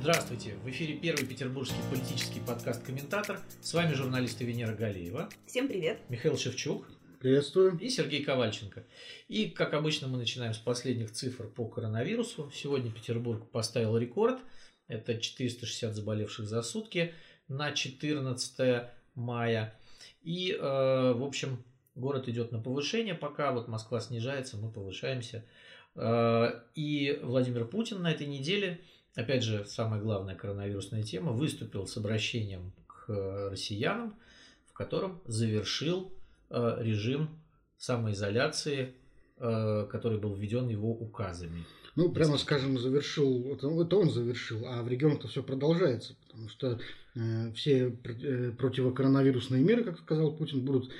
Здравствуйте! В эфире первый петербургский политический подкаст «Комментатор». С вами журналисты Венера Галеева. Всем привет! Михаил Шевчук. Приветствую. И Сергей Ковальченко. И, как обычно, мы начинаем с последних цифр по коронавирусу. Сегодня Петербург поставил рекорд. Это 460 заболевших за сутки на 14 мая. И, э, в общем, город идет на повышение пока. Вот Москва снижается, мы повышаемся. Э, и Владимир Путин на этой неделе, опять же, самая главная коронавирусная тема, выступил с обращением к россиянам, в котором завершил э, режим самоизоляции, э, который был введен его указами. Ну, прямо скажем, завершил, это, это он завершил, а в регионах-то все продолжается, потому что э, все э, противокоронавирусные меры, как сказал Путин, будут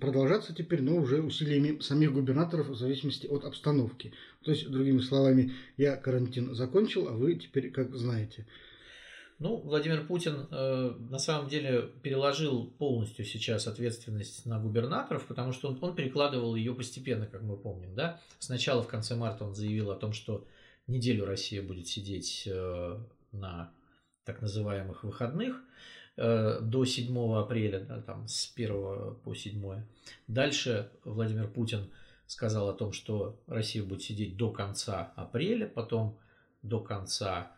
продолжаться теперь, но уже усилиями самих губернаторов в зависимости от обстановки. То есть, другими словами, я карантин закончил, а вы теперь как знаете. Ну, Владимир Путин э, на самом деле переложил полностью сейчас ответственность на губернаторов, потому что он, он перекладывал ее постепенно, как мы помним. Да? Сначала в конце марта он заявил о том, что неделю Россия будет сидеть э, на так называемых выходных до 7 апреля, да, там, с 1 по 7. Дальше Владимир Путин сказал о том, что Россия будет сидеть до конца апреля, потом до конца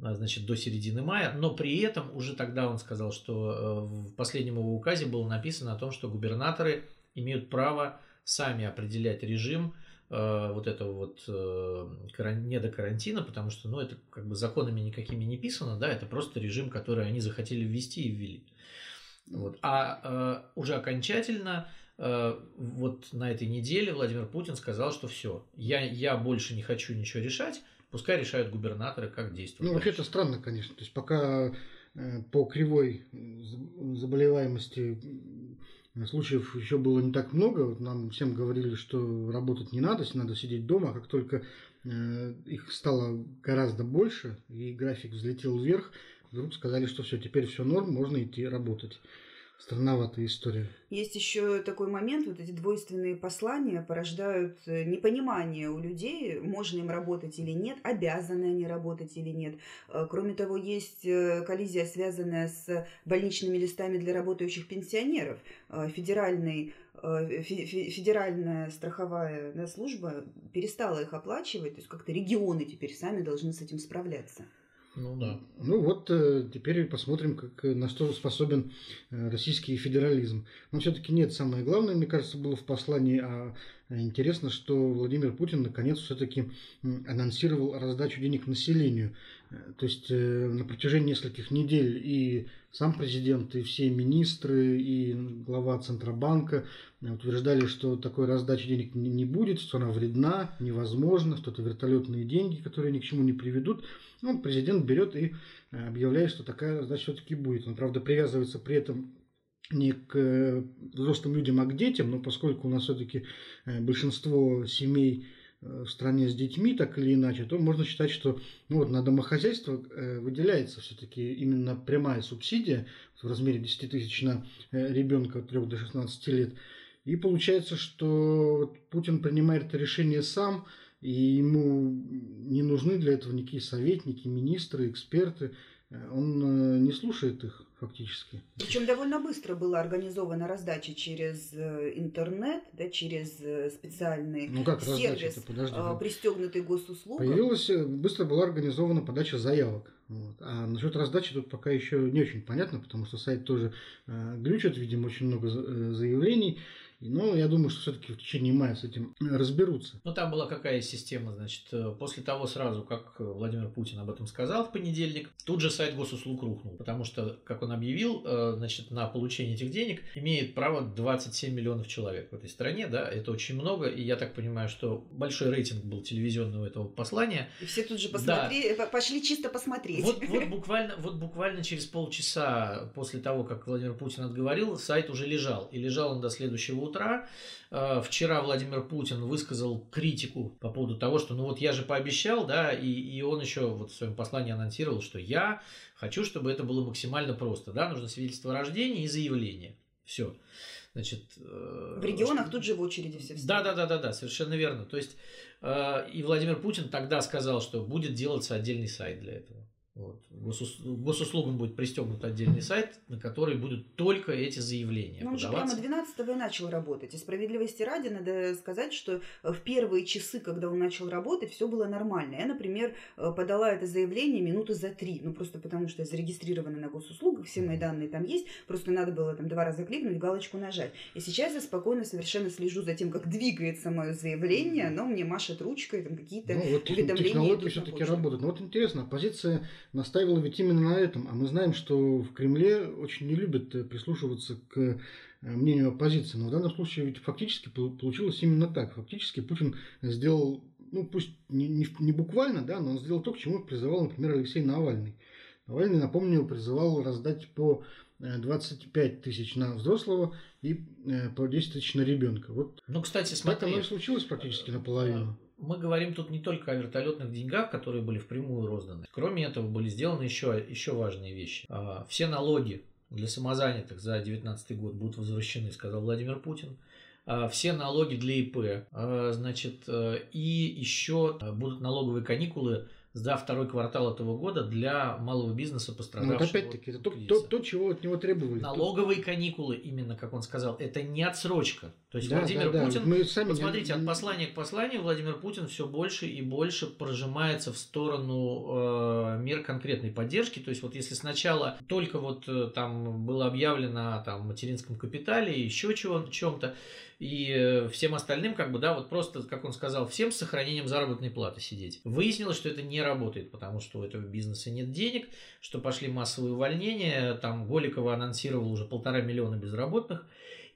а, значит, до середины мая, но при этом уже тогда он сказал, что э, в последнем его указе было написано о том, что губернаторы имеют право сами определять режим э, вот этого вот э, не до карантина, потому что, ну, это как бы законами никакими не писано, да, это просто режим, который они захотели ввести и ввели. Вот. А э, уже окончательно э, вот на этой неделе Владимир Путин сказал, что все, я, я больше не хочу ничего решать, Пускай решают губернаторы, как действовать. Ну, вообще это странно, конечно. То есть пока по кривой заболеваемости случаев еще было не так много. Вот нам всем говорили, что работать не надо, надо сидеть дома. А как только э, их стало гораздо больше, и график взлетел вверх, вдруг сказали, что все, теперь все норм, можно идти работать. Странноватая история. Есть еще такой момент, вот эти двойственные послания порождают э, непонимание у людей, можно им работать или нет, обязаны они работать или нет. Э, кроме того, есть э, коллизия, связанная с больничными листами для работающих пенсионеров. Федеральный федеральная страховая служба перестала их оплачивать, то есть как-то регионы теперь сами должны с этим справляться. Ну да. Ну вот э, теперь посмотрим, как, э, на что способен э, российский федерализм. Но все-таки нет, самое главное, мне кажется, было в послании, а интересно, что Владимир Путин наконец все-таки анонсировал раздачу денег населению. То есть на протяжении нескольких недель и сам президент, и все министры, и глава Центробанка утверждали, что такой раздачи денег не будет, что она вредна, невозможно, что это вертолетные деньги, которые ни к чему не приведут. Ну, президент берет и э, объявляет, что такая раздача все-таки будет. Он, правда, привязывается при этом не к э, взрослым людям, а к детям, но поскольку у нас все-таки э, большинство семей в стране с детьми, так или иначе, то можно считать, что ну, вот на домохозяйство выделяется все-таки именно прямая субсидия в размере 10 тысяч на ребенка от 3 до 16 лет. И получается, что Путин принимает это решение сам, и ему не нужны для этого никакие советники, министры, эксперты. Он э, не слушает их фактически. Причем довольно быстро была организована раздача через э, интернет, да, через э, специальный ну как, сервис, Подожди, пристегнутый госуслугам. Появилась, быстро была организована подача заявок. Вот. А насчет раздачи тут пока еще не очень понятно, потому что сайт тоже э, глючит, видимо, очень много заявлений. Но я думаю, что все-таки в течение мая с этим разберутся. Ну, там была какая система, значит, э, после того сразу, как Владимир Путин об этом сказал в понедельник, тут же сайт госуслуг рухнул, потому что, как он объявил, э, значит, на получение этих денег имеет право 27 миллионов человек в этой стране, да, это очень много, и я так понимаю, что большой рейтинг был телевизионный у этого послания. И все тут же посмотрели, да. пошли чисто посмотреть. Вот, вот, буквально, вот буквально через полчаса после того, как Владимир Путин отговорил, сайт уже лежал, и лежал он до следующего утра. Э, вчера Владимир Путин высказал критику по поводу того, что ну вот я же пообещал, да, и, и он еще вот в своем послании анонсировал, что я хочу, чтобы это было максимально просто, да, нужно свидетельство о рождении и заявление. Все. Значит, в регионах что... тут же в очереди все Да, да, да, да, да, совершенно верно. То есть и Владимир Путин тогда сказал, что будет делаться отдельный сайт для этого. Вот. Госус... Госуслугам будет пристегнут отдельный сайт, на который будут только эти заявления. Ну, он же прямо 12 и начал работать. И справедливости ради надо сказать, что в первые часы, когда он начал работать, все было нормально. Я, например, подала это заявление минуты за три. Ну, просто потому что я зарегистрирована на госуслугах, все мои данные там есть. Просто надо было там два раза кликнуть, галочку нажать. И сейчас я спокойно совершенно слежу за тем, как двигается мое заявление. Оно мне машет ручкой, там какие-то ну, вот уведомления. Технологии все-таки работают. Но вот интересно, позиция настаивала ведь именно на этом. А мы знаем, что в Кремле очень не любят э, прислушиваться к э, мнению оппозиции. Но в данном случае ведь фактически получилось именно так. Фактически Путин сделал, ну пусть не, не, не буквально, да, но он сделал то, к чему призывал, например, Алексей Навальный. Навальный, напомню, призывал раздать по 25 э, тысяч на взрослого и по 10 тысяч на ребенка. Вот ну, кстати, смотри. Так оно и случилось практически наполовину мы говорим тут не только о вертолетных деньгах, которые были впрямую розданы. Кроме этого, были сделаны еще, еще важные вещи. А, все налоги для самозанятых за 2019 год будут возвращены, сказал Владимир Путин. А, все налоги для ИП, а, значит, э, и еще будут налоговые каникулы за второй квартал этого года для малого бизнеса пострадавшего. Ну, вот опять-таки, это то, то, то, чего от него требовали. Налоговые каникулы, именно как он сказал, это не отсрочка. То есть да, Владимир да, Путин, Мы сами вот смотрите, не... от послания к посланию Владимир Путин все больше и больше прожимается в сторону э, мер конкретной поддержки. То есть вот если сначала только вот э, там было объявлено о там, материнском капитале, еще чего, чем-то, и э, всем остальным, как бы, да, вот просто, как он сказал, всем с сохранением заработной платы сидеть. Выяснилось, что это не работает, потому что у этого бизнеса нет денег, что пошли массовые увольнения, там Голикова анонсировал уже полтора миллиона безработных,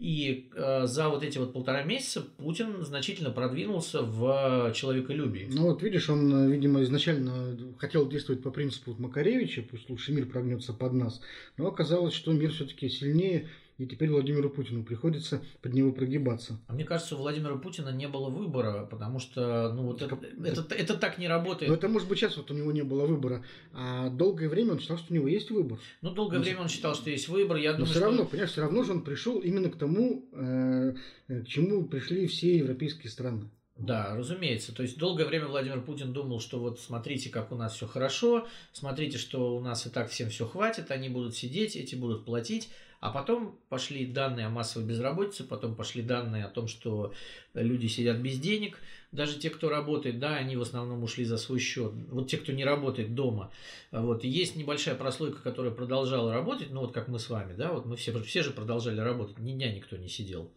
и э, за вот эти вот полтора месяца Путин значительно продвинулся в человеколюбии. Ну вот видишь, он, видимо, изначально хотел действовать по принципу Макаревича, пусть лучше мир прогнется под нас, но оказалось, что мир все-таки сильнее и теперь Владимиру Путину приходится под него прогибаться. А мне кажется, у Владимира Путина не было выбора, потому что ну, вот это, это, это, это так не работает. Но это может быть сейчас вот у него не было выбора, а долгое время он считал, что у него есть выбор. Ну, долгое он... время он считал, что есть выбор. Я Но думаю, все что... равно, понимаешь, все равно же он пришел именно к тому, э, к чему пришли все европейские страны. Да, разумеется. То есть долгое время Владимир Путин думал, что вот смотрите, как у нас все хорошо, смотрите, что у нас и так всем все хватит, они будут сидеть, эти будут платить. А потом пошли данные о массовой безработице, потом пошли данные о том, что люди сидят без денег. Даже те, кто работает, да, они в основном ушли за свой счет. Вот те, кто не работает дома. Вот. Есть небольшая прослойка, которая продолжала работать, ну вот как мы с вами, да, вот мы все, все же продолжали работать, ни дня никто не сидел.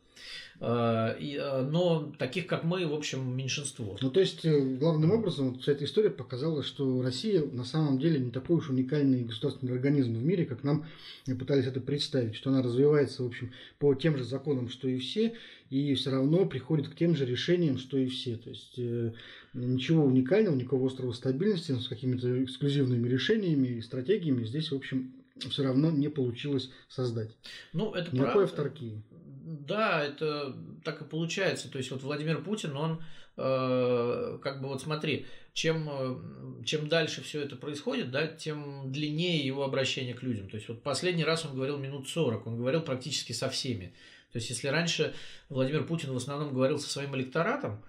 А, а, но таких, как мы, в общем, меньшинство. Ну, то есть, э, главным образом, вот вся эта история показала, что Россия на самом деле не такой уж уникальный государственный организм в мире, как нам пытались это представить, что она развивается, в общем, по тем же законам, что и все, и все равно приходит к тем же решениям, что и все. То есть, э, ничего уникального, никакого острова стабильности с какими-то эксклюзивными решениями и стратегиями здесь, в общем, все равно не получилось создать. Ну, это Никакой правда. авторкии. Да, это так и получается. То есть вот Владимир Путин, он э, как бы вот смотри, чем, э, чем дальше все это происходит, да, тем длиннее его обращение к людям. То есть вот последний раз он говорил минут 40, он говорил практически со всеми. То есть если раньше Владимир Путин в основном говорил со своим электоратом,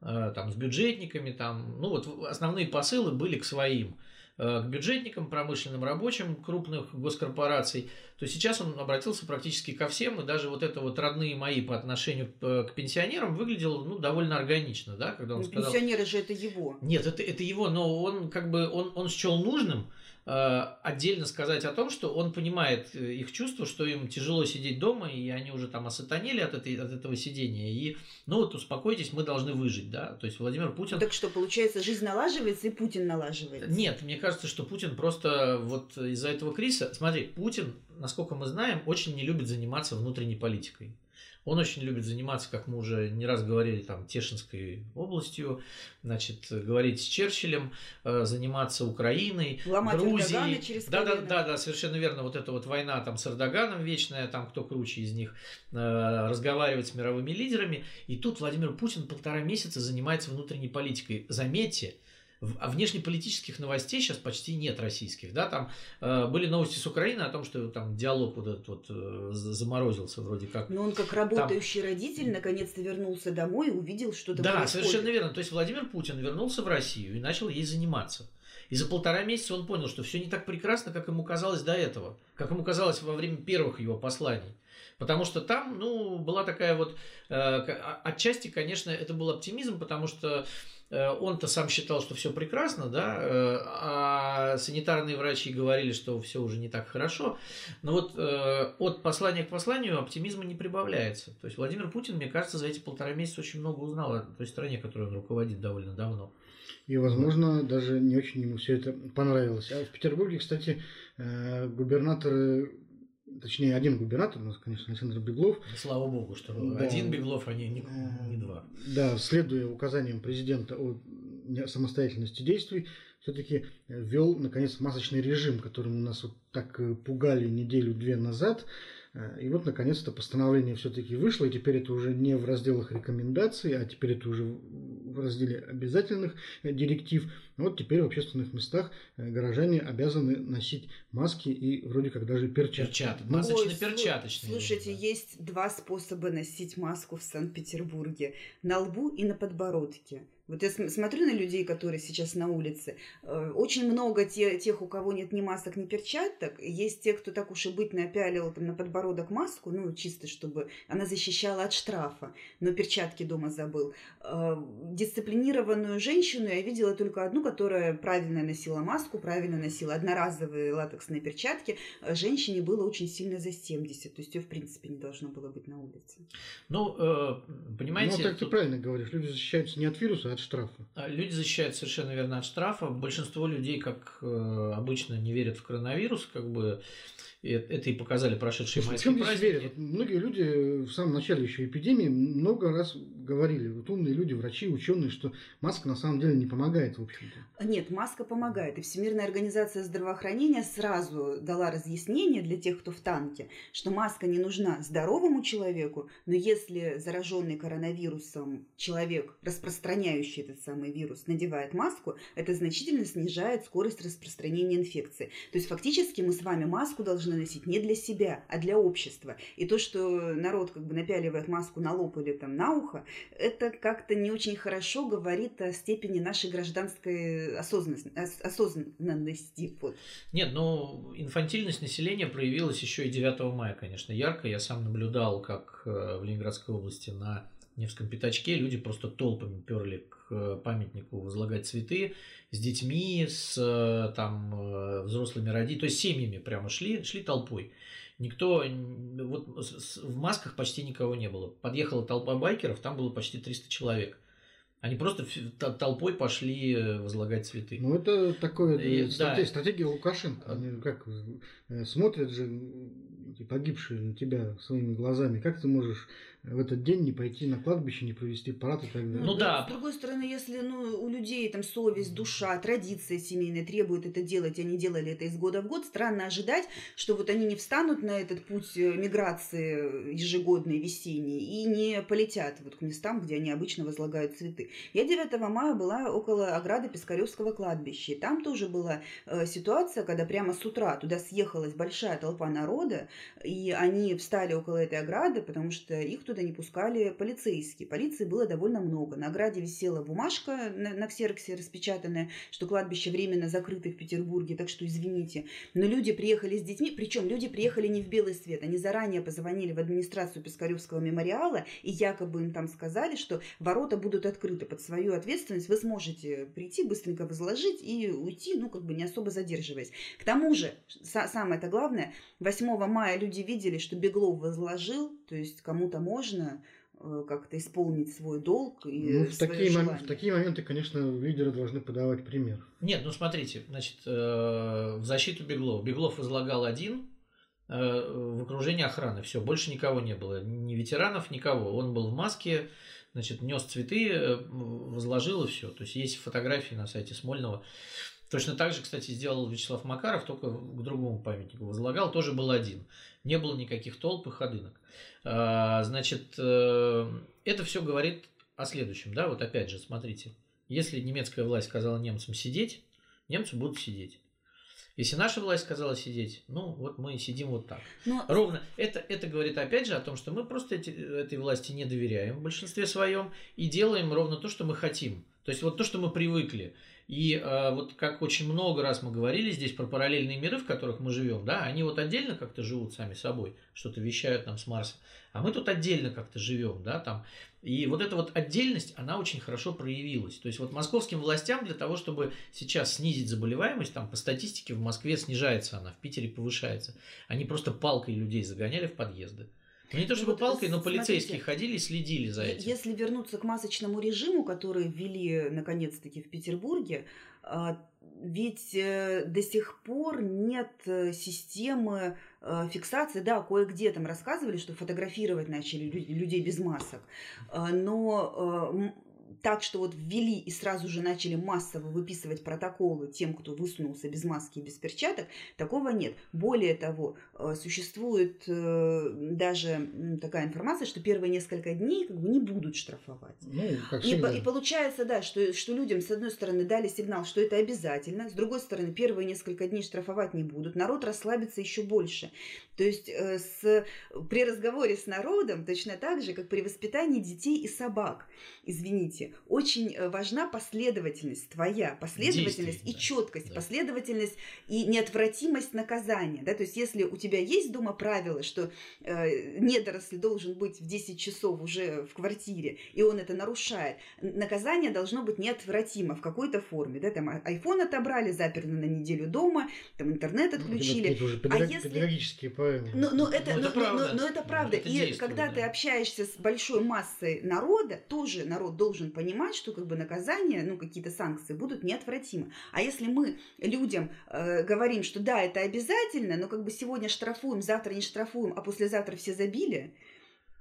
э, там, с бюджетниками, там, ну вот основные посылы были к своим. Э, к бюджетникам, промышленным рабочим крупных госкорпораций, то сейчас он обратился практически ко всем, и даже вот это вот родные мои по отношению к пенсионерам выглядело ну, довольно органично, да, когда он сказал... Пенсионеры же это его. Нет, это, это его, но он как бы, он, он счел нужным, Э, отдельно сказать о том, что он понимает э, их чувство, что им тяжело сидеть дома, и они уже там осатанели от, этой, от этого сидения. И, ну вот, успокойтесь, мы должны выжить, да. То есть Владимир Путин... Так что, получается, жизнь налаживается, и Путин налаживается? Нет, мне кажется, что Путин просто вот из-за этого кризиса... Смотри, Путин, насколько мы знаем, очень не любит заниматься внутренней политикой. Он очень любит заниматься, как мы уже не раз говорили, там, Тешинской областью, значит, говорить с Черчиллем, э, заниматься Украиной, Ломать Грузией. Через да, да, да, да, совершенно верно. Вот эта вот война там с Эрдоганом вечная, там кто круче из них, э, разговаривать с мировыми лидерами. И тут Владимир Путин полтора месяца занимается внутренней политикой. Заметьте, внешнеполитических новостей сейчас почти нет российских, да, там э, были новости с Украины о том, что там диалог вот этот вот э, заморозился вроде как. Но он как работающий там... родитель наконец-то вернулся домой и увидел, что там Да, происходит. совершенно верно. То есть Владимир Путин вернулся в Россию и начал ей заниматься. И за полтора месяца он понял, что все не так прекрасно, как ему казалось до этого, как ему казалось во время первых его посланий. Потому что там, ну, была такая вот... Э, отчасти, конечно, это был оптимизм, потому что он-то сам считал, что все прекрасно, да, э, а санитарные врачи говорили, что все уже не так хорошо. Но вот э, от послания к посланию оптимизма не прибавляется. То есть Владимир Путин, мне кажется, за эти полтора месяца очень много узнал о той стране, которой он руководит довольно давно. И, возможно, даже не очень ему все это понравилось. А в Петербурге, кстати, губернаторы точнее, один губернатор, у нас, конечно, Александр Беглов. Слава богу, что да, один Беглов, а не, не, не два. Да, следуя указаниям президента о самостоятельности действий, все-таки ввел, наконец, масочный режим, которым у нас вот так пугали неделю-две назад. И вот, наконец-то, постановление все-таки вышло, и теперь это уже не в разделах рекомендаций, а теперь это уже в разделе обязательных директив. Вот теперь в общественных местах э, горожане обязаны носить маски и вроде как даже перчатки. Перчатки, масочно-перчаточные. Слушайте, есть два способа носить маску в Санкт-Петербурге. На лбу и на подбородке. Вот я смотрю на людей, которые сейчас на улице. Э, очень много те, тех, у кого нет ни масок, ни перчаток. Есть те, кто так уж и быть напялил там, на подбородок маску, ну, чисто чтобы она защищала от штрафа, но перчатки дома забыл. Э, дисциплинированную женщину я видела только одну, которая правильно носила маску, правильно носила одноразовые латексные перчатки. Э, женщине было очень сильно за 70, то есть ее в принципе не должно было быть на улице. Ну, понимаете... Ну, так ты правильно говоришь, люди защищаются не от вируса, а от штрафа. А, люди защищают совершенно верно от штрафа. Большинство людей, как э, обычно, не верят в коронавирус, как бы это и показали прошедшие майские праздники. Верят. Многие люди в самом начале еще эпидемии много раз говорили, вот умные люди, врачи, ученые, что маска на самом деле не помогает, в общем-то. Нет, маска помогает. И Всемирная организация здравоохранения сразу дала разъяснение для тех, кто в танке, что маска не нужна здоровому человеку, но если зараженный коронавирусом человек, распространяющий этот самый вирус, надевает маску, это значительно снижает скорость распространения инфекции. То есть фактически мы с вами маску должны носить не для себя, а для общества. И то, что народ как бы напяливает маску на лоб или там на ухо, это как-то не очень хорошо говорит о степени нашей гражданской осознанности. осознанности вот. Нет, ну, инфантильность населения проявилась еще и 9 мая, конечно, ярко. Я сам наблюдал, как э, в Ленинградской области на Невском пятачке люди просто толпами перли к э, памятнику возлагать цветы с детьми, с э, там э, взрослыми родителями, то есть семьями прямо шли, шли толпой. Никто, вот в масках почти никого не было. Подъехала толпа байкеров, там было почти 300 человек. Они просто толпой пошли возлагать цветы. Ну, это такое и, стратегия, да. стратегия Лукашенко. Они как смотрят же погибшие на тебя своими глазами. Как ты можешь в этот день не пойти на кладбище, не провести парад и так далее. Ну да. С другой стороны, если ну, у людей там совесть, душа, традиция семейная требует это делать, они делали это из года в год, странно ожидать, что вот они не встанут на этот путь э, миграции ежегодной, весенней, и не полетят вот к местам, где они обычно возлагают цветы. Я 9 мая была около ограды Пискаревского кладбища, и там тоже была э, ситуация, когда прямо с утра туда съехалась большая толпа народа, и они встали около этой ограды, потому что их туда не пускали полицейские. Полиции было довольно много. На ограде висела бумажка на, на ксероксе распечатанная, что кладбище временно закрыто в Петербурге, так что извините. Но люди приехали с детьми, причем люди приехали не в белый свет. Они заранее позвонили в администрацию Пискаревского мемориала, и якобы им там сказали, что ворота будут открыты под свою ответственность. Вы сможете прийти, быстренько возложить и уйти, ну, как бы не особо задерживаясь. К тому же, самое это главное, 8 мая люди видели, что Беглов возложил, то есть кому-то можно э, как-то исполнить свой долг и ну, в такие, мом- в такие моменты, конечно, лидеры должны подавать пример. Нет, ну смотрите, значит, э, в защиту Беглова. Беглов возлагал один э, в окружении охраны. Все, больше никого не было. Ни ветеранов, никого. Он был в маске, значит, нес цветы, возложил и все. То есть есть фотографии на сайте Смольного. Точно так же, кстати, сделал Вячеслав Макаров, только к другому памятнику возлагал, тоже был один. Не было никаких толп и ходынок. А, значит, э, это все говорит о следующем, да, вот опять же, смотрите. Если немецкая власть сказала немцам сидеть, немцы будут сидеть. Если наша власть сказала сидеть, ну вот мы сидим вот так. Но... Ну, Ровно. Это, это говорит опять же о том, что мы просто эти, этой власти не доверяем в большинстве своем и делаем ровно то, что мы хотим. То есть вот то, что мы привыкли. И э, вот как очень много раз мы говорили здесь про параллельные миры, в которых мы живем, да, они вот отдельно как-то живут сами собой, что-то вещают нам с Марса, а мы тут отдельно как-то живем, да, там. И вот эта вот отдельность, она очень хорошо проявилась. То есть вот московским властям для того, чтобы сейчас снизить заболеваемость, там по статистике в Москве снижается она, в Питере повышается. Они просто палкой людей загоняли в подъезды. Не то чтобы вот палкой, но полицейские смотрите, ходили и следили за этим. Если вернуться к масочному режиму, который ввели наконец-таки в Петербурге, а, ведь э, до сих пор нет э, системы э, фиксации, да, кое-где там рассказывали, что фотографировать начали людей без масок, но так, что вот ввели и сразу же начали массово выписывать протоколы тем, кто высунулся без маски и без перчаток, такого нет. Более того, э, существует э, даже такая информация, что первые несколько дней как бы не будут штрафовать. Ну, как и, и получается, да, что, что людям, с одной стороны, дали сигнал, что это обязательно, с другой стороны, первые несколько дней штрафовать не будут, народ расслабится еще больше. То есть э, с, при разговоре с народом точно так же, как при воспитании детей и собак, извините, очень э, важна последовательность твоя, последовательность и четкость, да. последовательность и неотвратимость наказания. Да? То есть если у тебя есть дома правило, что э, недоросль должен быть в 10 часов уже в квартире, и он это нарушает, наказание должно быть неотвратимо в какой-то форме. Да? Там iPhone отобрали, заперли на неделю дома, там интернет ну, отключили. Ну, это уже педаг... а если... педагогические правила. Но, но это, но, но, правда. Но, но это правда. Это и когда да. ты общаешься с большой массой народа, тоже народ должен понимать, что как бы наказания, ну какие-то санкции будут неотвратимы. А если мы людям э, говорим, что да, это обязательно, но как бы сегодня штрафуем, завтра не штрафуем, а послезавтра все забили,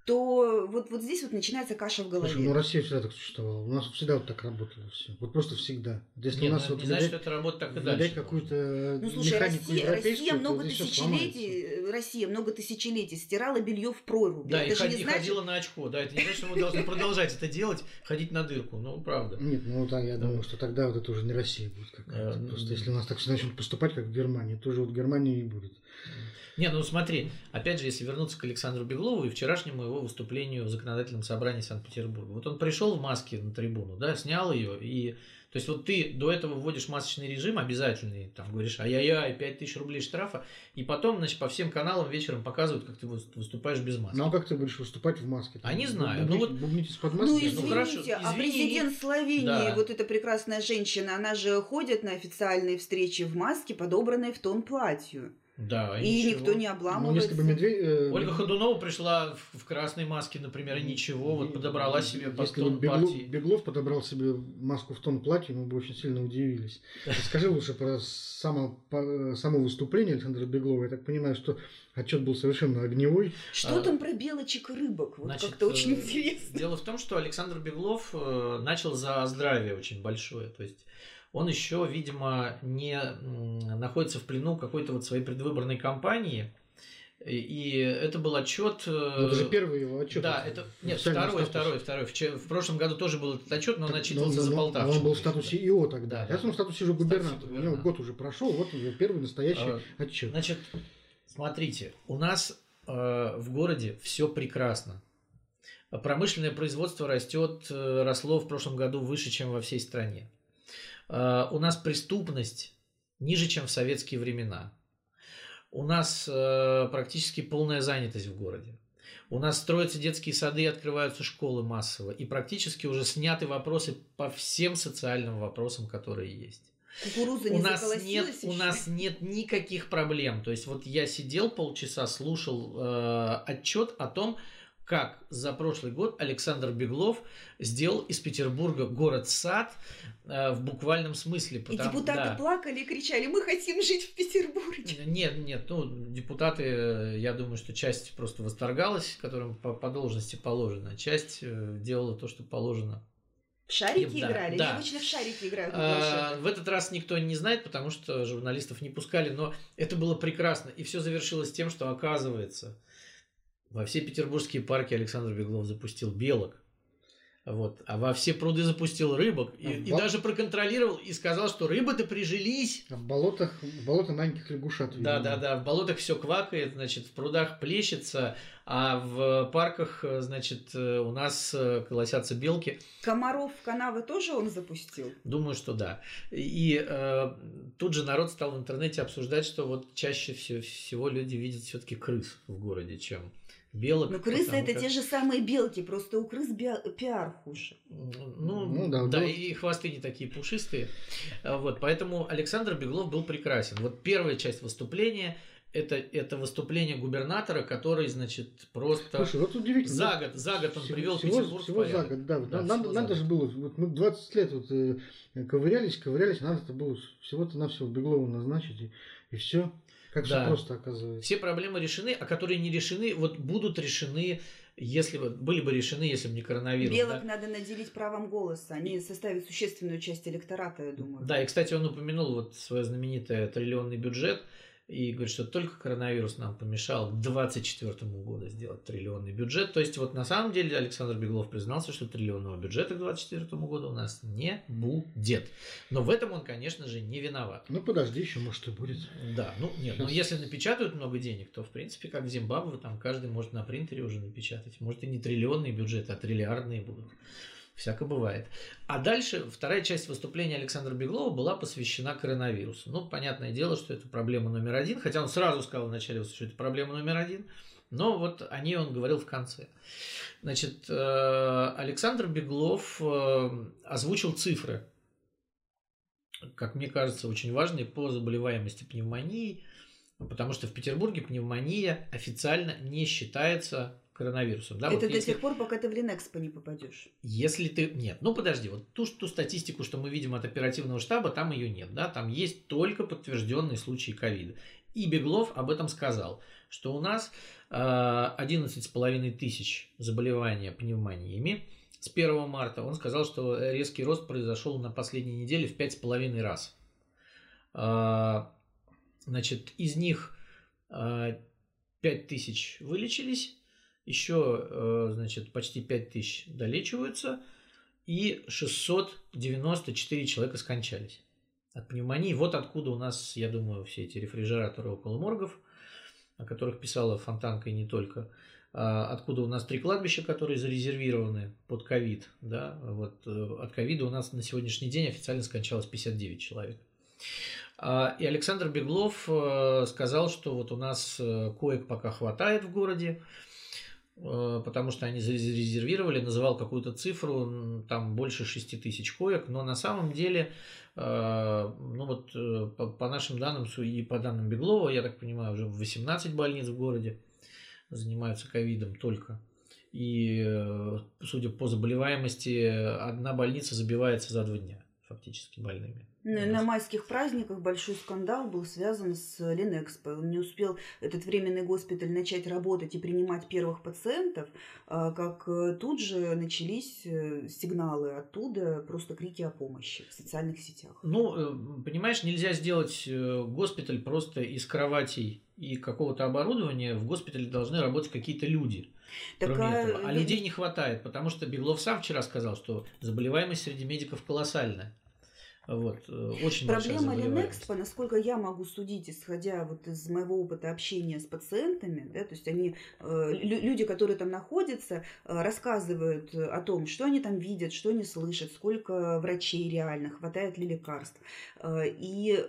то вот, вот здесь вот начинается каша в голове. Слушай, ну Россия всегда так существовала. У нас всегда вот так работало все. Вот просто всегда. Если Нет, у нас ну, вот не значит, что это работает так и дальше. какую-то ну, слушай, Россия, Россия много тысячелетий, Россия много тысячелетий стирала белье в прорубь. Да, это и, ходи, не значит... ходила на очко. Да, это не значит, что мы должны продолжать это делать, ходить на дырку. Ну, правда. Нет, ну да, я думаю, что тогда вот это уже не Россия будет какая-то. Э, просто если у нас так все начнут поступать, как в Германии, тоже вот Германия и будет. Не, ну смотри, опять же, если вернуться к Александру Беглову и вчерашнему его выступлению в законодательном собрании Санкт-Петербурга. Вот он пришел в маске на трибуну, да, снял ее и то есть вот ты до этого вводишь масочный режим обязательный, там говоришь, ай-яй-яй, 5 тысяч рублей штрафа, и потом, значит, по всем каналам вечером показывают, как ты выступаешь без маски. Ну а как ты будешь выступать в маске? А не знаю. Бубните, ну вот бубните под маской. Ну извините, ну, хорошо, извини. а президент Словении, да. вот эта прекрасная женщина, она же ходит на официальные встречи в маске, подобранной в тон платью. Да, и ничего. никто не обламывается. Ну, если бы медведь, э... Ольга Ходунова пришла в, красной маске, например, и ничего, вот подобрала себе под если тон Беглов, партии. Беглов подобрал себе маску в тон платья, мы бы очень сильно удивились. Скажи лучше про само, само выступление Александра Беглова. Я так понимаю, что отчет был совершенно огневой. Что а, там про белочек и рыбок? Вот как-то очень э, интересно. Дело в том, что Александр Беглов э, начал за здравие очень большое. То есть он еще, видимо, не находится в плену какой-то вот своей предвыборной кампании. И это был отчет. Э, ну, это же первый его отчет. Да, это нет второй, второй, второй. В, прошлом году тоже был этот отчет, но он отчитывался но, за Полтаву. Он был в статусе ИО тогда. Да, Сейчас да. он в статусе уже губернатора. У него год уже прошел, вот уже первый настоящий а, отчет. Значит, смотрите, у нас э, в городе все прекрасно. Промышленное производство растет, э, росло в прошлом году выше, чем во всей стране. Э, у нас преступность ниже, чем в советские времена. У нас э, практически полная занятость в городе. У нас строятся детские сады, открываются школы массово. И практически уже сняты вопросы по всем социальным вопросам, которые есть. Кукуруза не у нас нет, еще? у нас нет никаких проблем. То есть вот я сидел полчаса, слушал э, отчет о том, как за прошлый год Александр Беглов сделал из Петербурга город-сад э, в буквальном смысле. Потому, и депутаты да. плакали и кричали, мы хотим жить в Петербурге. Нет, нет, ну, депутаты, э, я думаю, что часть просто восторгалась, которым по, по должности положено, часть э, делала то, что положено в шарики да, играли? Да. обычно в шарики играют. А, в этот раз никто не знает, потому что журналистов не пускали, но это было прекрасно. И все завершилось тем, что оказывается, во все петербургские парки Александр Беглов запустил белок. Вот. А во все пруды запустил рыбок. И, А и даже проконтролировал и сказал, что рыбы-то прижились. А в болотах, в болотах маленьких лягушат. Да, видимо. да, да. В болотах все квакает, значит, в прудах плещется, а в парках, э, значит, э, у нас э, колосятся белки. Комаров в канавы тоже он запустил? Думаю, что да. И э, тут же народ стал в интернете обсуждать, что вот чаще всего люди видят все-таки крыс в городе, чем белок. Но крысы потому это как- те же самые белки, просто у крыс биа- пиар хуже. Ну, Ну да, да, да. и хвосты не такие пушистые. А, Вот, поэтому Александр Беглов был прекрасен. Вот первая часть выступления это, это выступление губернатора, который, значит, просто Слушай, вот удивительно. за год, за год он Всего- привел всего, Петербург всего в порядок. за год, да. Да, надо всего за надо же было, вот мы 20 лет вот э, ковырялись, ковырялись, надо-то было всего-то навсего Беглова назначить, и, и все. Как Да. все просто оказывается. Все проблемы решены, а которые не решены, вот будут решены, если бы были бы решены, если бы не коронавирус. Белок да? надо наделить правом голоса. Они составят существенную часть электората, я думаю. Да, и, кстати, он упомянул вот свой знаменитый триллионный бюджет и говорит, что только коронавирус нам помешал к 2024 году сделать триллионный бюджет. То есть вот на самом деле Александр Беглов признался, что триллионного бюджета к 2024 году у нас не будет. Но в этом он, конечно же, не виноват. Ну подожди, еще может и будет. Да, ну нет, ну Сейчас. если напечатают много денег, то в принципе, как в Зимбабве, там каждый может на принтере уже напечатать. Может и не триллионные бюджеты, а триллиардные будут. Всяко бывает. А дальше вторая часть выступления Александра Беглова была посвящена коронавирусу. Ну, понятное дело, что это проблема номер один, хотя он сразу сказал вначале, что это проблема номер один, но вот о ней он говорил в конце. Значит, э, Александр Беглов э, озвучил цифры, как мне кажется, очень важные по заболеваемости пневмонией, потому что в Петербурге пневмония официально не считается коронавирусом. Да, это вот до если- тех пор, пока ты в Линэкспо не попадешь. если ты... Нет, ну подожди, вот ту, ту статистику, что мы видим от оперативного штаба, там ее нет, да, там есть только подтвержденные случаи ковида. И Беглов об этом сказал, что у нас э, 11,5 тысяч заболевания пневмониями. С 1 марта он сказал, что резкий рост произошел на последней неделе в 5,5 раз. Э, Значит, из них э, 5 тысяч вылечились, еще, э, значит, почти 5 тысяч долечиваются, и 694 человека скончались от пневмонии. Вот откуда у нас, я думаю, все эти рефрижераторы около моргов, о которых писала Фонтанка и не только. А Откуда у нас три кладбища, которые зарезервированы под ковид. Да? Вот, э, от ковида у нас на сегодняшний день официально скончалось 59 человек. А, И Александр Беглов э, сказал, что вот у нас коек пока хватает в городе, потому что они зарезервировали, называл какую-то цифру, там больше 6 тысяч коек, но на самом деле, э, ну вот э, по, нашим данным и по данным Беглова, я так понимаю, уже 18 больниц в городе занимаются ковидом только. И, э, судя по заболеваемости, одна больница забивается за два дня фактически больными. На майских праздниках большой скандал был связан с Линэкспо. Он не успел этот временный госпиталь начать работать и принимать первых пациентов, а, как э, тут же начались э, сигналы оттуда, просто крики о помощи в социальных сетях. Ну, э, понимаешь, нельзя сделать госпиталь просто из кроватей и какого-то оборудования. В госпитале должны работать какие-то люди. Так, кроме а, этого. А людей не хватает, потому что Беглов сам вчера сказал, что заболеваемость среди медиков колоссальная. Вот, э, очень Проблема. Линэкспо, насколько я могу судить, исходя вот из моего опыта общения с пациентами, да, то есть они, э, лю- люди, которые там находятся, э, рассказывают о том, что они там видят, что они слышат, сколько врачей реально, хватает ли лекарств. И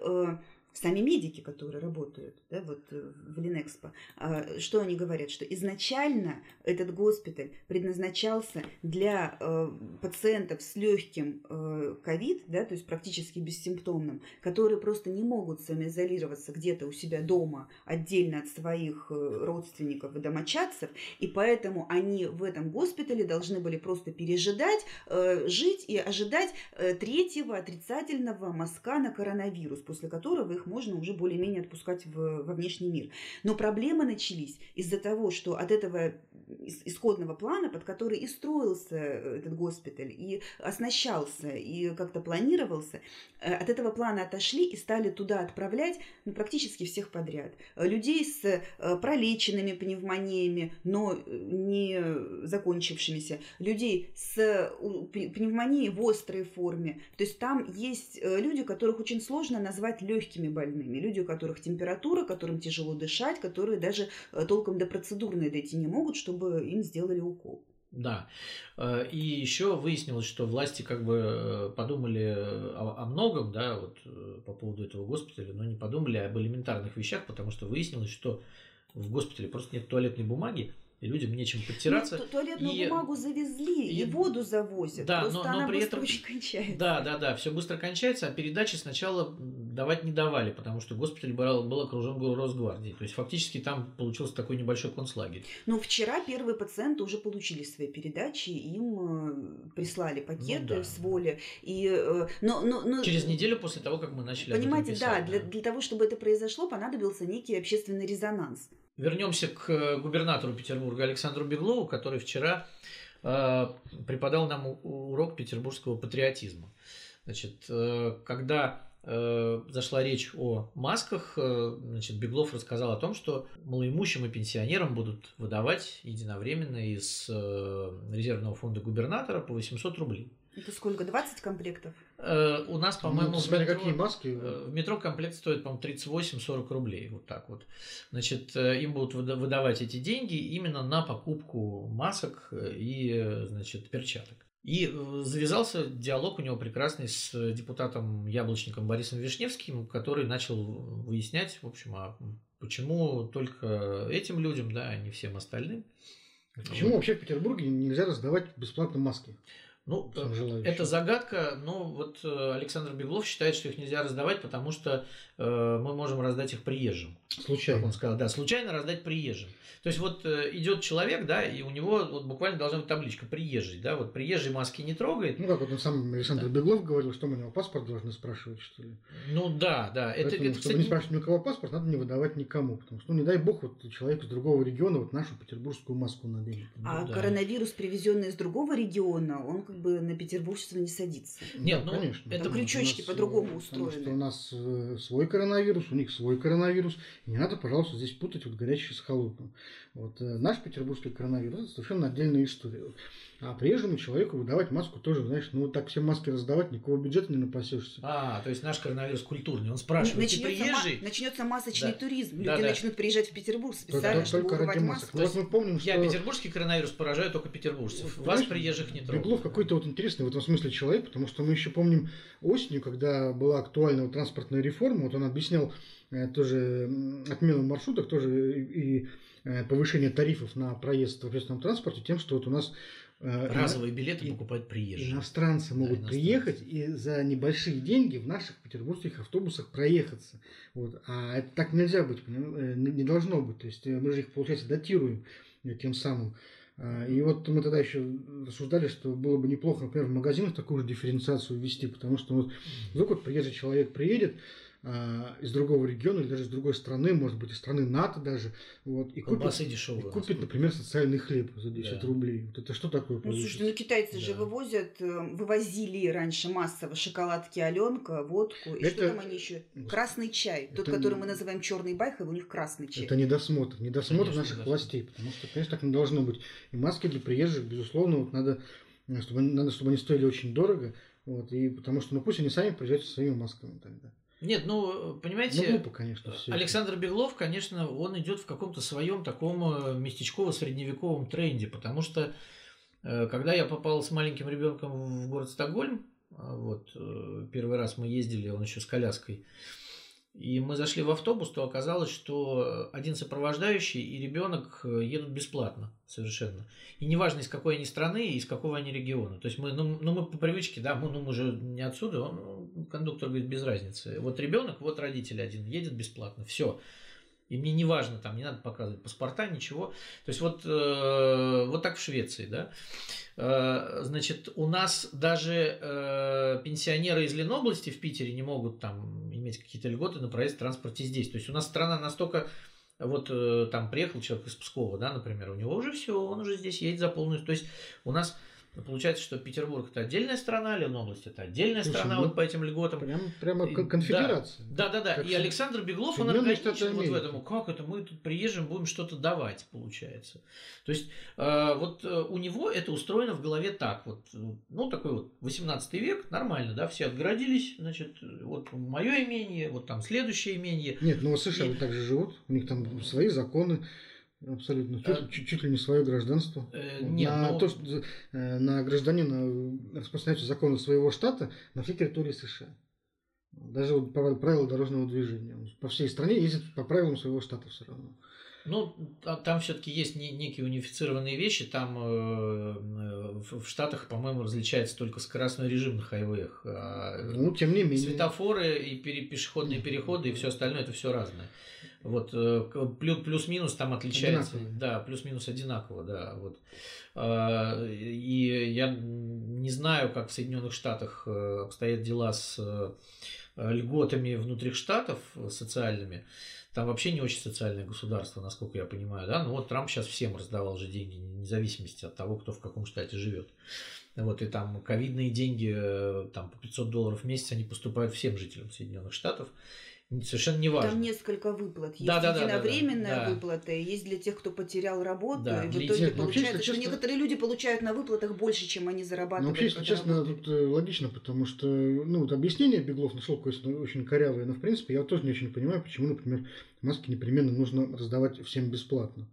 сами медики, которые работают да, вот, э, в Линэкспо, э, что они говорят? Что изначально этот госпиталь предназначался для э, пациентов с легким э, ковид, да, то есть практически бессимптомным, которые просто не могут самоизолироваться где-то у себя дома отдельно от своих родственников и домочадцев, и поэтому они в этом госпитале должны были просто пережидать, жить и ожидать третьего отрицательного мазка на коронавирус, после которого их их можно уже более-менее отпускать в, во внешний мир. Но проблемы начались из-за того, что от этого исходного плана, под который и строился э, этот госпиталь, и оснащался, и как-то планировался, э, от этого плана отошли и стали туда отправлять ну, практически всех подряд. Людей с пролеченными пневмониями, но не закончившимися, людей с пневмонией в острой форме. То есть там есть люди, которых очень сложно назвать легкими больными, люди, у которых температура, которым тяжело дышать, которые даже толком до процедурной дойти не могут, чтобы им сделали укол. Да. Э, и еще выяснилось, что власти как бы э, подумали о, о многом, да, вот э, по поводу этого госпиталя, но не подумали об элементарных вещах, потому что выяснилось, что в госпитале просто нет туалетной бумаги, и людям нечем подтираться. Ну, туалетную и, бумагу завезли, и, и воду завозят. Да, Просто но, она но при этом очень кончается. Да, да, да, все быстро кончается, а передачи сначала давать не давали, потому что госпиталь был, был окружен Росгвардией. То есть фактически там получился такой небольшой концлагерь. Ну, вчера первые пациенты уже получили свои передачи, им э, прислали пакеты ну, да. с воли. И, э, но, но, но... Через неделю после того, как мы начали Понимаете, писать, да, Для, для того, чтобы это произошло, понадобился некий общественный резонанс. Вернемся к э, губернатору Петербурга Александру Беглову, который вчера э, преподал нам урок петербургского патриотизма. Значит, э, когда э, зашла речь о масках, э, значит, Беглов рассказал о том, что малоимущим и пенсионерам будут выдавать единовременно из э, резервного фонда губернатора по 800 рублей. Это сколько? 20 комплектов? Э, у нас, по-моему, ну, смотря метро, какие маски. Э, в метро комплект стоит, по-моему, 38-40 рублей. Вот так вот. Значит, э, им будут выдавать эти деньги именно на покупку масок и, значит, перчаток. И завязался диалог у него прекрасный с депутатом Яблочником Борисом Вишневским, который начал выяснять, в общем, а почему только этим людям, да, а не всем остальным. Почему вот. вообще в Петербурге нельзя раздавать бесплатно маски? Ну, э, это загадка, но вот э, Александр Беглов считает, что их нельзя раздавать, потому что э, мы можем раздать их приезжим. Случайно. Как он сказал, да, случайно раздать приезжим. То есть вот э, идет человек, да, и у него вот буквально должна быть табличка приезжий, да, вот приезжий маски не трогает. Ну как вот он сам Александр да. Беглов говорил, что мы у него паспорт должны спрашивать, что ли. Ну да, да. Это, Поэтому, это, чтобы кстати... не спрашивать ни у кого паспорт, надо не выдавать никому. Потому что, ну не дай бог, вот человек из другого региона вот нашу петербургскую маску наденет. А ну, да. коронавирус, привезенный из другого региона, он как бы на петербуржцев не садится. Нет, да, ну, конечно. Это крючочки по-другому устроены. Потому что у нас э, свой коронавирус, у них свой коронавирус. И не надо, пожалуйста, здесь путать вот горячее с холодным. Вот э, наш петербургский коронавирус это совершенно отдельная история. А приезжему человеку выдавать маску тоже, знаешь, ну так все маски раздавать, никакого бюджета не напасешься. А, то есть наш коронавирус культурный. Он спрашивает, начнется ты приезжий? Ма- начнется масочный да. туризм. Люди да, да. начнут приезжать в Петербург специально, только, чтобы только ради масок. Ну, вот мы помним, что... Я петербургский коронавирус поражаю только петербуржцев. Вот, Вас приезжих не трогаю. Беглов какой-то вот интересный в этом смысле человек, потому что мы еще помним осенью, когда была актуальна вот транспортная реформа, вот он объяснял э, тоже отмену маршруток, тоже и Э, повышение тарифов на проезд в общественном транспорте тем, что вот у нас разовые билеты покупают приезжие. Иностранцы могут да, иностранцы. приехать и за небольшие деньги в наших петербургских автобусах проехаться. Вот. А это так нельзя быть, э, не должно быть. То есть мы же их, получается, датируем тем самым. А, и вот мы тогда еще рассуждали, что было бы неплохо, например, в магазинах такую же дифференциацию ввести, потому что вот вдруг вот приезжий человек приедет, из другого региона или даже из другой страны, может быть, из страны НАТО даже, вот, и купит, дешевые, и купит например, социальный хлеб за 10 да. рублей. Вот это что такое Ну, слушайте, ну китайцы да. же вывозят, э, вывозили раньше массово шоколадки Аленка, водку, и это... что там они еще? Красный чай. Это... Тот, который мы называем черный байхов, у них красный чай. Это недосмотр. Недосмотр Конечно, наших недосмотр. властей, потому что, конечно, так не должно быть. И маски для приезжих, безусловно, вот надо, чтобы, надо, чтобы они стоили очень дорого, вот, и потому что, ну пусть они сами приезжают со своими масками тогда. Нет, ну, понимаете, ну, глупо, конечно, все Александр Беглов, конечно, он идет в каком-то своем таком э, местечково-средневековом тренде, потому что э, когда я попал с маленьким ребенком в город Стокгольм, а, вот э, первый раз мы ездили, он еще с коляской, и мы зашли в автобус, то оказалось, что один сопровождающий и ребенок э, едут бесплатно совершенно. И неважно, из какой они страны и из какого они региона. То есть мы, ну, ну мы по привычке, да, мы, ну, мы же не отсюда, он, кондуктор говорит, без разницы. Вот ребенок, вот родитель один едет бесплатно, все. И мне не важно, там не надо показывать паспорта, ничего. То есть вот, э, вот так в Швеции, да. Э, значит, у нас даже э, пенсионеры из Ленобласти в Питере не могут там иметь какие-то льготы на проезд в транспорте здесь. То есть у нас страна настолько вот э, там приехал человек из Пскова, да, например, у него уже все, он уже здесь едет за полную. То есть у нас Получается, что Петербург это отдельная страна, Ленобласть это отдельная Слушай, страна ну, вот по этим льготам. Прям, прямо конфедерация. Да, да, да. да. И Александр Беглов, он органичен вот в этом. Как это мы тут приезжим, будем что-то давать, получается. То есть э, вот э, у него это устроено в голове так. Вот, ну, такой вот 18 век, нормально, да, все отгородились, значит, вот мое имение, вот там следующее имение. Нет, ну, США и... также живут, у них там свои законы. Абсолютно. Чуть, а, чуть, чуть ли не свое гражданство. Э, нет, на, но... Ну то, что, э, на гражданина распространяются законы своего штата на всей территории США. Даже вот по правилам дорожного движения. По всей стране ездит по правилам своего штата все равно. Ну, там все-таки есть некие унифицированные вещи. Там э, в Штатах, по-моему, различается только скоростной режим на хайвеях. А ну, тем не менее. Светофоры и пешеходные переходы и все остальное это все разное. Вот э, плюс-минус там отличается. Одинаково. Да, плюс-минус одинаково, да. Вот. А, и я не знаю, как в Соединенных Штатах э, обстоят дела с э, льготами внутри штатов социальными. Там вообще не очень социальное государство, насколько я понимаю, да. Ну вот Трамп сейчас всем раздавал же деньги, вне зависимости от того, кто в каком штате живет. Вот и там ковидные деньги, там по 500 долларов в месяц, они поступают всем жителям Соединенных Штатов совершенно не важно. Там несколько выплат. Есть да, да, единовременная да, да, выплата, есть для тех, кто потерял работу, да, и в итоге нет, получается, вообще, что честно... некоторые люди получают на выплатах больше, чем они зарабатывают. Ну, вообще, если честно, работают. тут э, логично, потому что, ну, вот объяснение Беглов нашел конечно, очень корявое, но, в принципе, я тоже не очень понимаю, почему, например, маски непременно нужно раздавать всем бесплатно.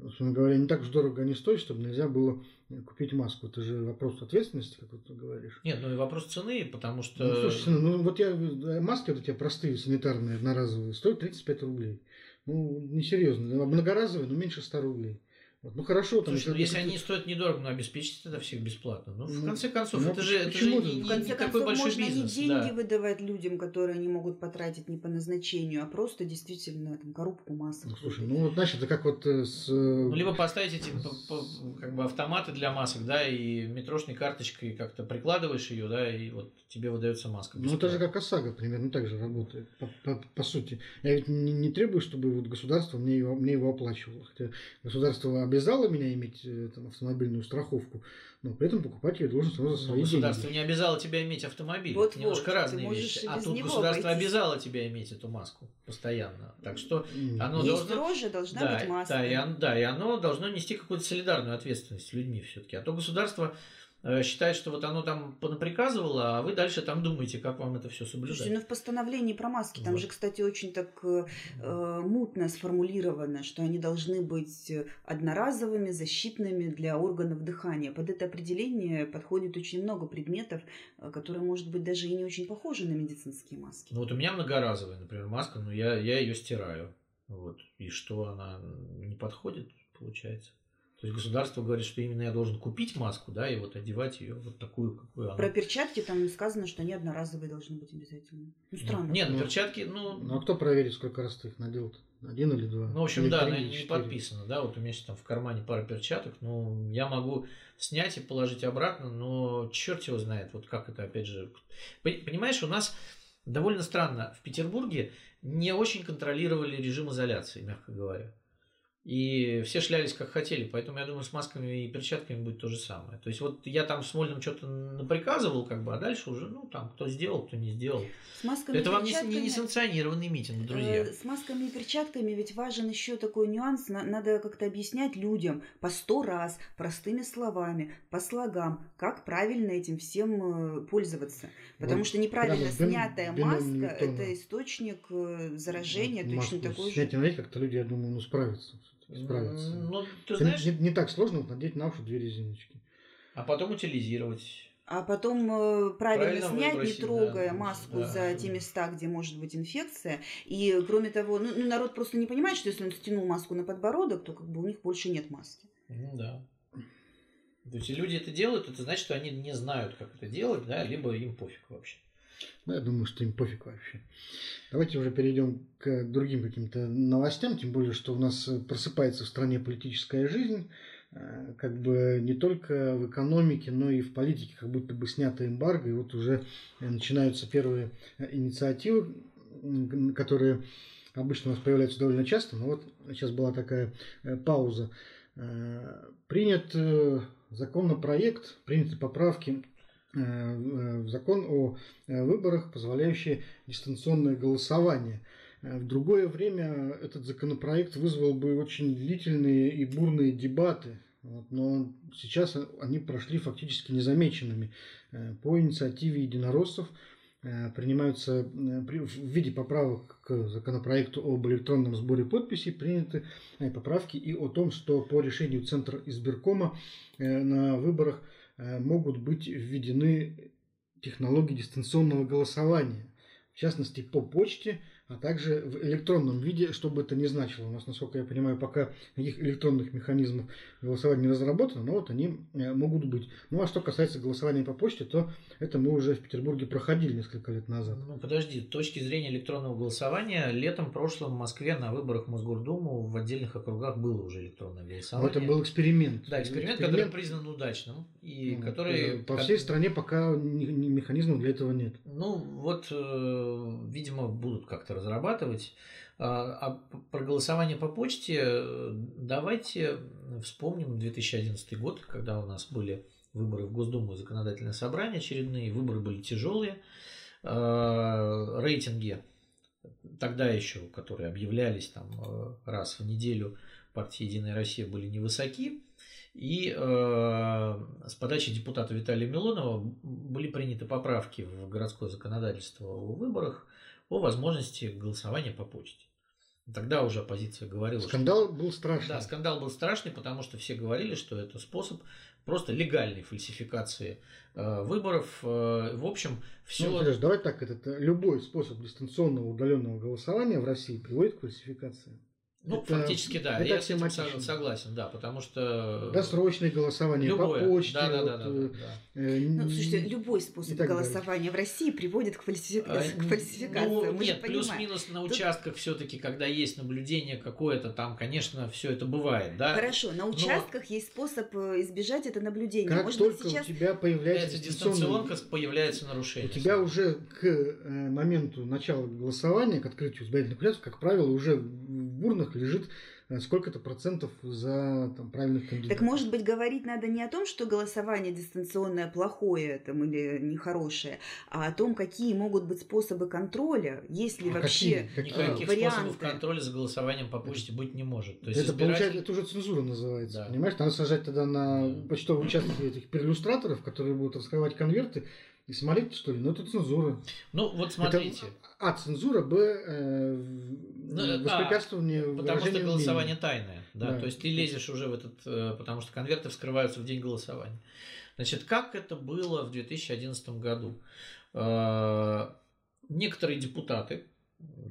Собственно говоря, не так уж дорого они стоят, чтобы нельзя было купить маску. Это же вопрос ответственности, как ты говоришь. Нет, ну и вопрос цены, потому что... Ну, слушай, ну вот я, маски вот эти простые, санитарные, одноразовые, стоят 35 рублей. Ну, несерьезно. Многоразовые, но меньше 100 рублей. Вот. Ну хорошо, там. Слушай, ну, если они стоят недорого, но обеспечить это всех бесплатно. Ну, в ну, конце концов, ну, это же, это же не, в конце не концов, такой большой можно бизнес. не деньги да. выдавать людям, которые они могут потратить не по назначению, а просто действительно там коробку масок. Ну, слушай, ну вот знаешь, это как вот э, с. Э, ну, либо поставить эти как бы автоматы для масок, да, и метрошной карточкой как-то прикладываешь ее, да, и вот тебе выдается маска. Бесплатно. Ну, это же как ОСАГО примерно так же работает, по, по, по сути. Я ведь не, не требую, чтобы вот государство мне его, мне его оплачивало. Хотя государство обязало меня иметь э, там, автомобильную страховку, но при этом покупать я должен сразу за свои ну, государство деньги. не обязало тебя иметь автомобиль. Вот, это немножко вот, разные вещи. А тут государство обойтись. обязало тебя иметь эту маску постоянно. Так что оно Есть должно... строже должна да, быть маска. Да и, оно, да, и оно должно нести какую-то солидарную ответственность с людьми все-таки. А то государство считает, что вот оно там понаприказывало, а вы дальше там думаете, как вам это все соблюдать. Слушайте, ну в постановлении про маски, там вот. же, кстати, очень так э, э, мутно сформулировано, что они должны быть одноразовыми, защитными для органов дыхания. Под это определение подходит очень много предметов, э, которые, может быть, даже и не очень похожи на медицинские маски. Ну вот у меня многоразовая, например, маска, но я, я ее стираю. Вот. И что она не подходит, получается. То есть государство говорит, что именно я должен купить маску, да, и вот одевать ее вот такую, какую она. Про перчатки там сказано, что они одноразовые должны быть обязательно. Ну, странно. Нет, ну, перчатки, ну... Ну, а кто проверит, сколько раз ты их надел? Один или два? Ну, в общем, или да, 3, не 4. подписано, да, вот у меня сейчас там в кармане пара перчаток, ну, я могу снять и положить обратно, но черт его знает, вот как это, опять же... Понимаешь, у нас довольно странно, в Петербурге не очень контролировали режим изоляции, мягко говоря. И все шлялись как хотели, поэтому я думаю, с масками и перчатками будет то же самое. То есть вот я там с Мольным что-то наприказывал, как бы, а дальше уже, ну, там, кто сделал, кто не сделал. С масками Это вам не, не несанкционированный митинг, друзья. Э, с масками и перчатками ведь важен еще такой нюанс. Надо как-то объяснять людям по сто раз, простыми словами, по слогам, как правильно этим всем э, пользоваться. Потому вот что неправильно снятая бен, маска это источник э, заражения, точно такой же. Снять, как-то люди, я думаю, ну, справятся справиться. Ну, ты знаешь... не, не так сложно вот надеть на уши две резиночки. А потом утилизировать. А потом э, правильно, правильно снять, выбросить, не трогая да, маску да, за да. те места, где может быть инфекция. И кроме того, ну, ну, народ просто не понимает, что если он стянул маску на подбородок, то как бы у них больше нет маски. Ну да. То есть люди это делают, это значит, что они не знают, как это делать, да, либо им пофиг вообще. Ну, я думаю, что им пофиг вообще. Давайте уже перейдем к другим каким-то новостям, тем более, что у нас просыпается в стране политическая жизнь, э, как бы не только в экономике, но и в политике, как будто бы снято эмбарго, и вот уже начинаются первые инициативы, которые обычно у нас появляются довольно часто, но вот сейчас была такая э, пауза. Э, принят законопроект, приняты поправки закон о выборах, позволяющие дистанционное голосование. В другое время этот законопроект вызвал бы очень длительные и бурные дебаты, но сейчас они прошли фактически незамеченными. По инициативе единороссов Э, принимаются э, в виде поправок к законопроекту об электронном сборе подписей приняты э, поправки и о том, что по решению Центра избиркома на выборах могут быть введены технологии дистанционного голосования. В частности, по почте а также в электронном виде, что бы это ни значило. У нас, насколько я понимаю, пока никаких электронных механизмов голосования не разработано, но вот они э, могут быть. Ну а что касается голосования по почте, то это мы уже в Петербурге проходили несколько лет назад. Ну подожди, с точки зрения электронного голосования, летом прошлом в Москве на выборах в Мосгордуму в отдельных округах было уже электронное голосование. Это был эксперимент. Да, эксперимент, эксперимент который признан удачным. И ну, который... По всей стране пока механизмов для этого нет. Ну вот, э, видимо, будут как-то разрабатывать. А, а про голосование по почте э, давайте вспомним 2011 год, когда у нас были выборы в Госдуму и законодательное собрание очередные, выборы были тяжелые, а, рейтинги тогда еще, которые объявлялись там э, раз в неделю партии «Единая Россия» были невысоки, и э, с подачи депутата Виталия Милонова были приняты поправки в городское законодательство о выборах, о возможности голосования по почте. Тогда уже оппозиция говорила, скандал что... был страшный. Да, скандал был страшный, потому что все говорили, что это способ просто легальной фальсификации э, выборов. Э, в общем, все. Ну, Сереж, давай так, этот любой способ дистанционного удаленного голосования в России приводит к фальсификации. Ну, это, фактически, да, это я с этим согласен, да, потому что... Досрочное голосование Любое. по почте. Да, да, да, да, да, да. Э, ну, слушайте, любой способ голосования далее. в России приводит к, фальсифи... а, к фальсификации. Ну, Мы нет, плюс-минус на Тут... участках все-таки, когда есть наблюдение какое-то, там, конечно, все это бывает, да. Хорошо, на участках Но... есть способ э, избежать это наблюдение. Как Может только сейчас... у тебя появляется дистанционка, появляется нарушение. У тебя уже к э, моменту начала голосования, к открытию избирательных участков, как правило, уже в урнах лежит э, сколько-то процентов за там, правильных кандидатов. Так может быть говорить надо не о том, что голосование дистанционное плохое там, или нехорошее, а о том, какие могут быть способы контроля, есть ли а вообще какие? Никаких варианты. способов контроля за голосованием по почте быть не может. То есть это, избиратель... получается, это уже цензура называется, да. понимаешь? Надо сажать тогда на да. почтовые участки этих перлюстраторов, которые будут раскрывать конверты, и смотреть, что ли? Ну, это цензура. Ну, вот смотрите. Это, а, цензура, Б, э, ну, воспрепятствование а, Потому что голосование мнения. тайное. Да? да? То есть ты лезешь уже в этот... Э, потому что конверты вскрываются в день голосования. Значит, как это было в 2011 году? Э, некоторые депутаты,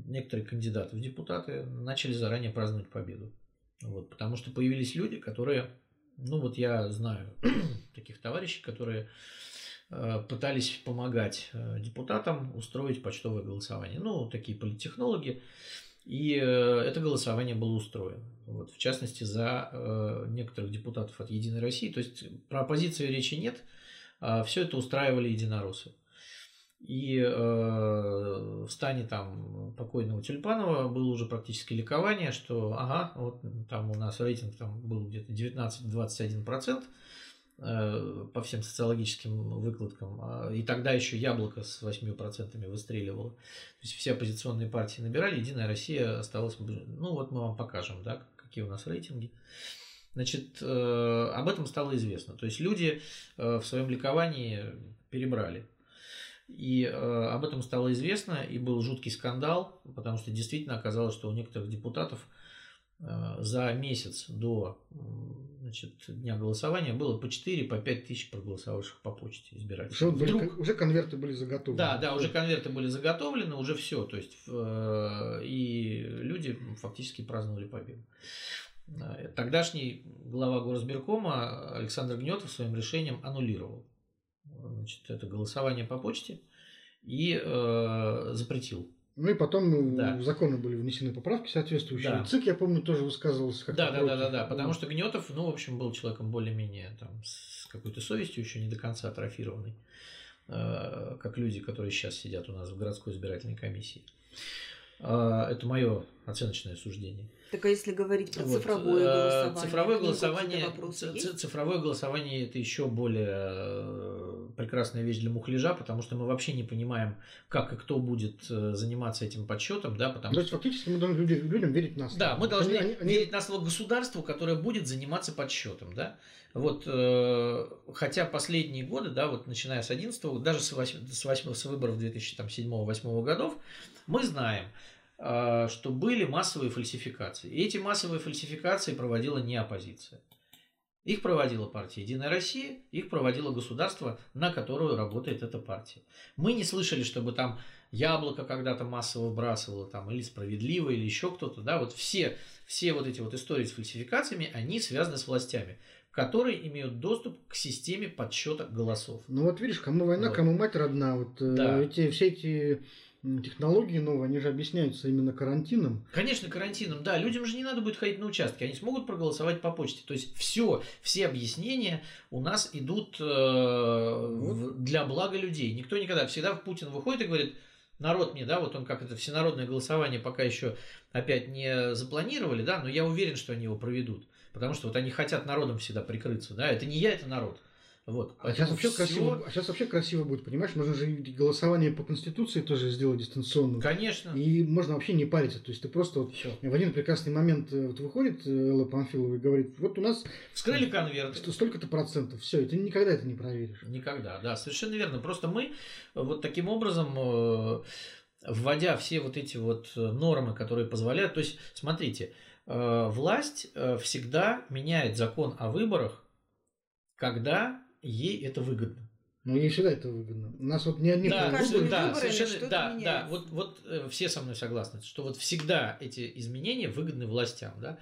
некоторые кандидаты в депутаты начали заранее праздновать победу. Вот, потому что появились люди, которые... Ну, вот я знаю таких товарищей, которые пытались помогать э, депутатам устроить почтовое голосование. Ну, такие политтехнологи. И э, это голосование было устроено. Вот, в частности, за некоторых депутатов от «Единой России». То есть про оппозицию речи нет. А все это устраивали единороссы. И э, в стане там покойного Тюльпанова было уже практически ликование, что ага, вот там у нас рейтинг там был где-то 19-21%, Э, по всем социологическим выкладкам. А, и тогда еще яблоко с 8% выстреливало. То есть все оппозиционные партии набирали, Единая Россия осталась... Ну вот мы вам покажем, да, какие у нас рейтинги. Значит, э, об этом стало известно. То есть люди э, в своем ликовании перебрали. И об этом стало известно, и был жуткий скандал, потому что действительно оказалось, что у некоторых депутатов за месяц до значит, дня голосования было по 4, по 5 тысяч проголосовавших по почте избирателей. Уже, Вдруг... уже конверты были заготовлены. Да, да, уже конверты были заготовлены, уже все. То есть, э, и люди фактически праздновали победу. Э, тогдашний глава горосберкома Александр Гнетов своим решением аннулировал значит, это голосование по почте и э, запретил. Ну и потом да. в законы были внесены поправки соответствующие. Да. ЦИК, я помню, тоже высказывался как Да, да, да, да, да, потому что Гнетов, ну, в общем, был человеком более-менее там с какой-то совестью, еще не до конца атрофированный, э, как люди, которые сейчас сидят у нас в городской избирательной комиссии. Э, это мое оценочное суждение. Так а если говорить про вот, цифровое голосование? Цифровое голосование, цифровое голосование это еще более э, прекрасная вещь для мухляжа, потому что мы вообще не понимаем, как и кто будет э, заниматься этим подсчетом, да, потому То есть фактически мы должны людям, людям верить на слово. Да, мы должны они, они... верить на слово государству, которое будет заниматься подсчетом, да. Вот, э, хотя последние годы, да, вот начиная с 11 даже с, 8, с, 8, с выборов 2007-2008 годов, мы знаем, а, что были массовые фальсификации. И эти массовые фальсификации проводила не оппозиция. Их проводила партия «Единая Россия», их проводило государство, на которую работает эта партия. Мы не слышали, чтобы там яблоко когда-то массово вбрасывало, там, или справедливо, или еще кто-то. Да? Вот все, все вот эти вот истории с фальсификациями, они связаны с властями, которые имеют доступ к системе подсчета голосов. Ну вот видишь, кому война, вот. кому мать родна. Вот э, да. эти, все эти технологии новые, они же объясняются именно карантином. Конечно, карантином, да. Людям же не надо будет ходить на участки, они смогут проголосовать по почте. То есть все, все объяснения у нас идут э, в, для блага людей. Никто никогда, всегда Путин выходит и говорит, народ мне, да, вот он как это всенародное голосование пока еще опять не запланировали, да, но я уверен, что они его проведут. Потому что вот они хотят народом всегда прикрыться, да, это не я, это народ. Вот. А сейчас, вообще все... красиво, а сейчас вообще красиво будет, понимаешь? Можно же голосование по Конституции тоже сделать дистанционно. Конечно. И можно вообще не париться. То есть ты просто вот все. в один прекрасный момент э, вот выходит э, Элла Панфилова и говорит, вот у нас... Вскрыли конверт. Столько-то процентов. Все, и ты никогда это не проверишь. Никогда, да, совершенно верно. Просто мы вот таким образом э, вводя все вот эти вот нормы, которые позволяют... То есть, смотрите, власть всегда меняет закон о выборах, когда ей это выгодно. Ну, ей всегда это выгодно. У нас вот не одни да, выборы, да, совершенно, да, меняется. да, вот, вот э, все со мной согласны, что вот всегда эти изменения выгодны властям, да.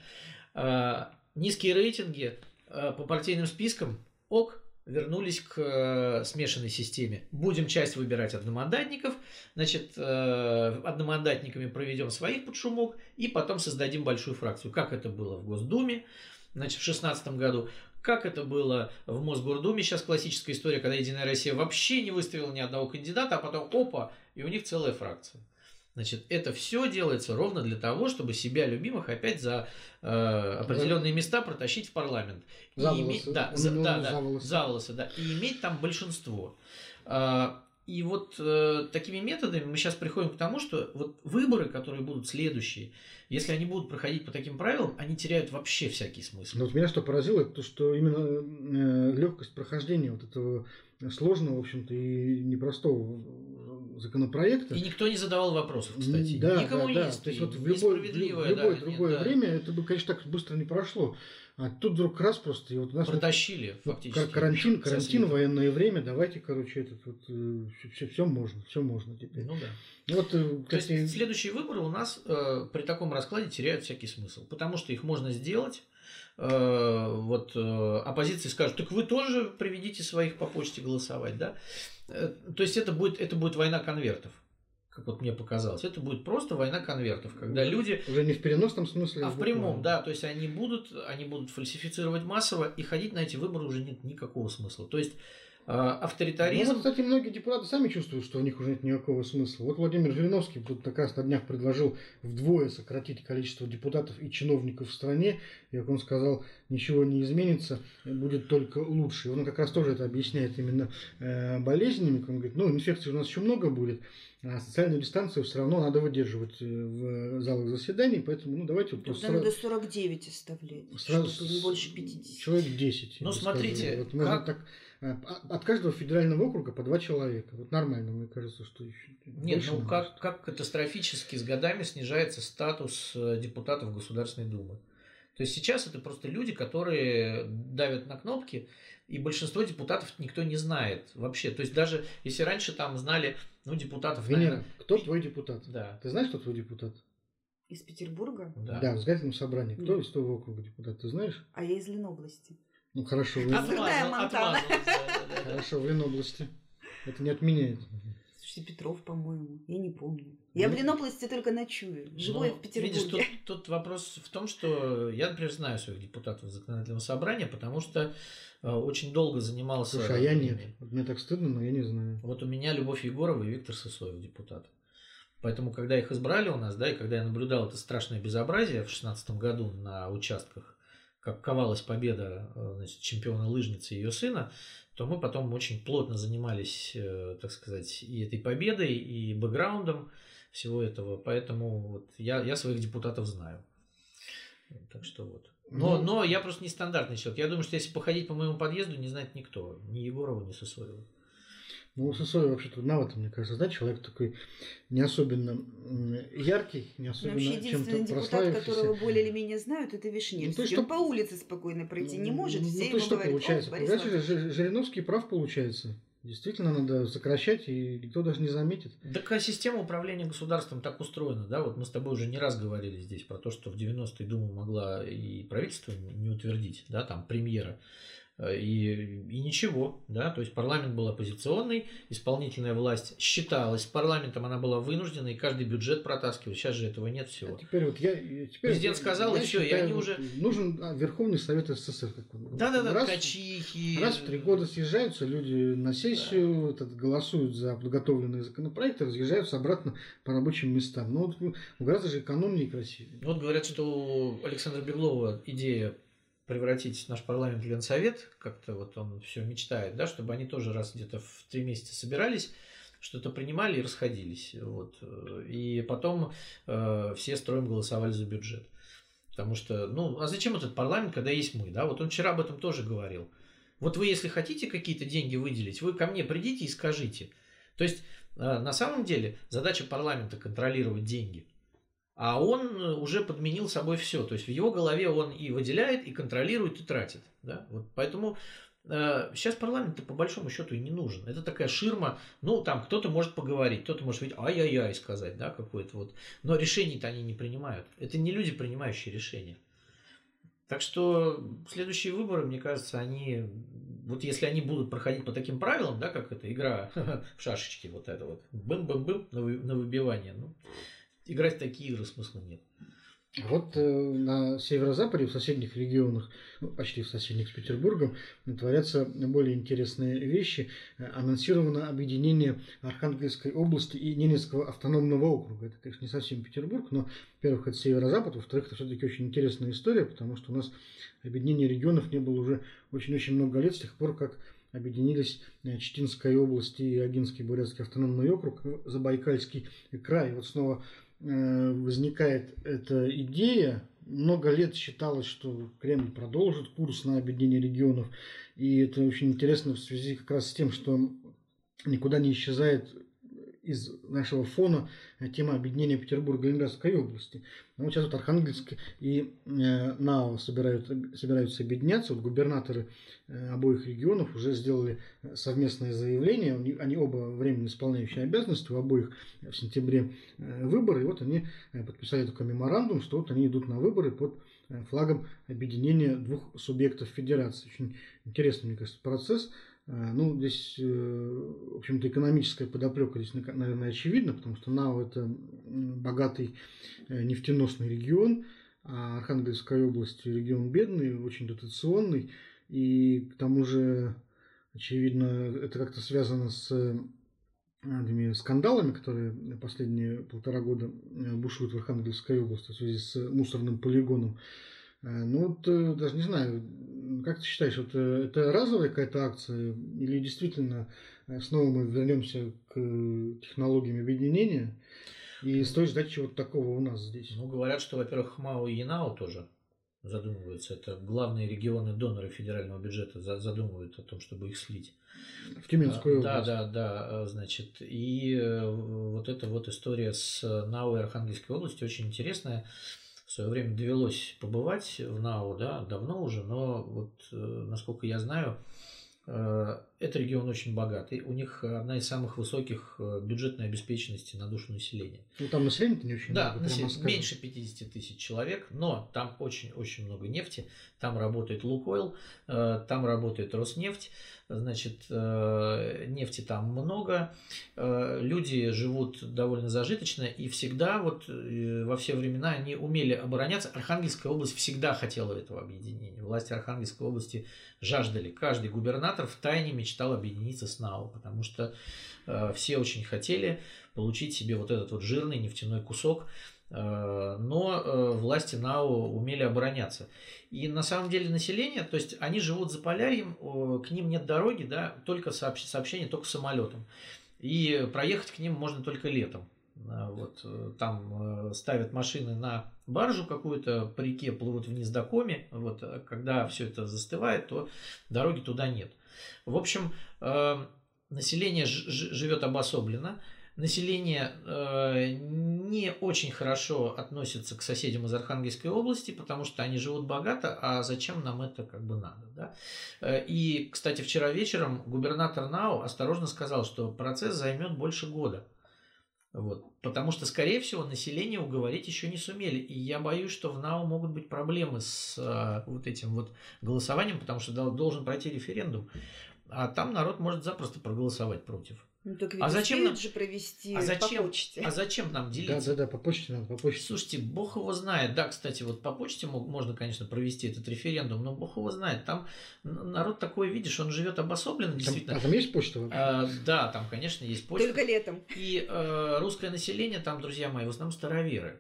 А, низкие рейтинги а, по партийным спискам, ок, вернулись к э, смешанной системе. Будем часть выбирать одномандатников, значит, э, одномандатниками проведем своих под шумок и потом создадим большую фракцию. Как это было в Госдуме, значит, в 2016 году. Как это было в Мосгордуме, сейчас классическая история, когда Единая Россия вообще не выставила ни одного кандидата, а потом опа, и у них целая фракция. Значит, это все делается ровно для того, чтобы себя любимых опять за э, определенные места протащить в парламент. За и волосы. Иметь, да, за, да, да, за, волосы. за волосы, да. И иметь там большинство. А, и вот э, такими методами мы сейчас приходим к тому, что вот выборы, которые будут следующие, если они будут проходить по таким правилам, они теряют вообще всякий смысл. Но вот меня что поразило, это то, что именно э, легкость прохождения вот этого сложного, в общем-то, и непростого законопроекта. И никто не задавал вопросов, кстати. Да, Никому да, да. То есть вот в любое, в любое да, другое нет, время да. это бы, конечно, так быстро не прошло. А тут вдруг раз просто и вот нас протащили вот, фактически. Карантин, карантин, военное время, давайте, короче, этот вот все, э, все можно, все можно теперь. Ну да. Ну вот, э, То есть следующие выборы у нас э, при таком раскладе теряют всякий смысл, потому что их можно сделать. Э, вот оппозиции скажут, так вы тоже приведите своих по почте голосовать, да? Э, то есть это будет это будет война конвертов как вот мне показалось. Это будет просто война конвертов, когда люди... Уже не в переносном смысле. А в прямом, да. То есть они будут, они будут фальсифицировать массово, и ходить на эти выборы уже нет никакого смысла. То есть а, авторитаризм... Ну, вот, кстати, многие депутаты сами чувствуют, что у них уже нет никакого смысла. Вот Владимир Жириновский тут как раз на днях предложил вдвое сократить количество депутатов и чиновников в стране. И, как он сказал, ничего не изменится, будет только лучше. И он как раз тоже это объясняет именно э, болезнями. Он говорит, ну, инфекций у нас еще много будет, а социальную дистанцию все равно надо выдерживать э, в залах заседаний, поэтому ну, давайте... Тогда просто надо 49 оставлять, сразу, чтобы не больше 50. Человек 10. Ну, смотрите, вот как... так от каждого федерального округа по два человека. Вот нормально, мне кажется, что еще. Нет, ну как, как катастрофически с годами снижается статус э, депутатов Государственной Думы. То есть сейчас это просто люди, которые давят на кнопки, и большинство депутатов никто не знает вообще. То есть даже если раньше там знали, ну, депутатов... Венера, наверное, кто твой депутат? Да. Ты знаешь, кто твой депутат? Из Петербурга? Да. Да, в избирательном собрании. Кто из твоего округа депутат, ты знаешь? А я из Ленобласти. Ну хорошо, вы... Открытая Монтана. Хорошо, в Ленобласти. Это не отменяет. Петров, по-моему. Я не помню. Я ну, в Ленобласти только ночую. Живу ну, в Петербурге. Видишь, тут, тут вопрос в том, что я, например, знаю своих депутатов законодательного собрания, потому что э, очень долго занимался... Слушай, а я нет. Мне так стыдно, но я не знаю. Вот у меня Любовь Егорова и Виктор Сысоев депутаты. Поэтому, когда их избрали у нас, да, и когда я наблюдал это страшное безобразие в 2016 году на участках, как ковалась победа э, значит, чемпиона лыжницы и ее сына, то мы потом очень плотно занимались, э, так сказать, и этой победой, и бэкграундом всего этого. Поэтому вот я, я своих депутатов знаю. Так что вот. Но, ну, но я просто нестандартный человек. Я думаю, что если походить по моему подъезду, не знает никто. Ни Егорова, ни Сосоева. Ну, Сосоев вообще трудновато, мне кажется, да, человек такой не особенно яркий, не особенно Вообще единственный депутат, которого более или менее знают, это Вишневский. Ну, что... Он по улице спокойно пройти не может, ну, все ну, ему что говорят, получается? Понимаете, Жириновский прав получается. Действительно, надо сокращать, и никто даже не заметит. Так а система управления государством так устроена, да? Вот мы с тобой уже не раз говорили здесь про то, что в 90-е Дума могла и правительство не утвердить, да, там премьера. Э, и, и ничего, да, то есть парламент был оппозиционный, исполнительная власть считалась парламентом, она была вынуждена, и каждый бюджет протаскивал. Сейчас же этого нет всего. А теперь вот я, теперь Президент сказал, я и все, считаю, и они уже... Нужен а, Верховный Совет СССР. Да-да-да, раз, качихи. Раз в три года съезжаются люди на сессию, да. голосуют за подготовленные законопроекты, разъезжаются обратно по рабочим местам. Ну, вот, гораздо же экономнее и красивее. Вот говорят, что у Александра Беглова идея превратить наш парламент в Ленсовет, как-то вот он все мечтает, да, чтобы они тоже раз где-то в три месяца собирались, что-то принимали и расходились. Вот. И потом э, все строим голосовали за бюджет. Потому что, ну, а зачем этот парламент, когда есть мы, да? Вот он вчера об этом тоже говорил. Вот вы, если хотите какие-то деньги выделить, вы ко мне придите и скажите. То есть, э, на самом деле, задача парламента контролировать деньги – а он э, уже подменил собой все. То есть в его голове он и выделяет, и контролирует, и тратит. Да? Вот поэтому э, сейчас парламент по большому счету и не нужен. Это такая ширма. Ну, там кто-то может поговорить, кто-то может ведь ай-яй-яй сказать, да, какое-то вот. Но решений-то они не принимают. Это не люди, принимающие решения. Так что следующие выборы, мне кажется, они, вот если они будут проходить по таким правилам, да, как эта игра в шашечки, вот это вот, бым-бым-бым на выбивание, ну, играть в такие игры смысла нет. Вот э, на северо-западе, в соседних регионах, ну, почти в соседних с Петербургом, творятся более интересные вещи. Анонсировано объединение Архангельской области и Ненецкого автономного округа. Это, конечно, не совсем Петербург, но, во-первых, это северо-запад, во-вторых, это все-таки очень интересная история, потому что у нас объединение регионов не было уже очень-очень много лет, с тех пор, как объединились э, Читинская область и Агинский Бурятский автономный округ, Забайкальский край. Вот снова Э, возникает эта идея. Много лет считалось, что Кремль продолжит курс на объединение регионов. И это очень интересно в связи как раз с тем, что никуда не исчезает из нашего фона тема объединения Петербурга и Ленинградской области. Но вот сейчас вот Архангельск и э, НАО собирают, собираются объединяться. Вот губернаторы э, обоих регионов уже сделали совместное заявление. Они, они оба временно исполняющие обязанности, у обоих в сентябре э, выборы. И вот они э, подписали такой меморандум, что вот они идут на выборы под э, флагом объединения двух субъектов федерации. Очень интересный, мне кажется, процесс. Э, ну, здесь, э, в общем-то, экономическая подоплека здесь, наверное, очевидна, потому что НАУ – это богатый э, нефтеносный регион, а Архангельская область – регион бедный, очень дотационный, и к тому же, очевидно, это как-то связано с этими скандалами, которые последние полтора года бушуют в Архангельской области в связи с мусорным полигоном. Ну, вот даже не знаю, как ты считаешь, это, это разовая какая-то акция или действительно э, снова мы вернемся к технологиям объединения? И стоит ждать чего-то такого у нас здесь? Ну, говорят, что, во-первых, МАУ и ЯНАУ тоже задумываются. Это главные регионы доноры федерального бюджета задумывают о том, чтобы их слить. В Тюменскую область. Да, да, да, значит. И э, вот эта вот история с НАУ и Архангельской области очень интересная свое время довелось побывать в НАУ, да, давно уже, но вот, э, насколько я знаю, э, это регион очень богатый. У них одна из самых высоких э, бюджетной обеспеченности на душу населения. Ну, там население не очень да, много. Да, меньше 50 тысяч человек, но там очень-очень много нефти. Там работает Лукойл, э, там работает Роснефть. Значит, э, нефти там много, люди живут довольно зажиточно, и всегда, вот во все времена, они умели обороняться. Архангельская область всегда хотела этого объединения. Власти Архангельской области жаждали. Каждый губернатор в тайне мечтал объединиться с НАУ, потому что э, все очень хотели получить себе вот этот вот жирный нефтяной кусок, э, но э, власти НАУ умели обороняться. И на самом деле население, то есть они живут за полярьем, к ним нет дороги, да, только сообщение только самолетом. И проехать к ним можно только летом. А, вот, э, там э, ставят машины на баржу какую-то по реке, плывут вниз до Коми. Вот, а когда все это застывает, то дороги туда нет. В общем, э, население живет обособленно. Население не очень хорошо относится к соседям из Архангельской области, потому что они живут богато, а зачем нам это как бы надо. Да? И, кстати, вчера вечером губернатор НАУ осторожно сказал, что процесс займет больше года. Вот. Потому что, скорее всего, население уговорить еще не сумели. И я боюсь, что в НАУ могут быть проблемы с а, вот этим вот голосованием, потому что должен пройти референдум. А там народ может запросто проголосовать против. Ну, так ведь а зачем нам же провести а зачем, по почте? А зачем нам делиться? Да, да, да, по почте надо, по почте. Слушайте, бог его знает. Да, кстати, вот по почте можно, конечно, провести этот референдум, но бог его знает. Там народ такой, видишь, он живет обособленно, действительно. Там, а там есть почта вообще? А, да, там, конечно, есть почта. Только летом. И э, русское население там, друзья мои, в основном староверы.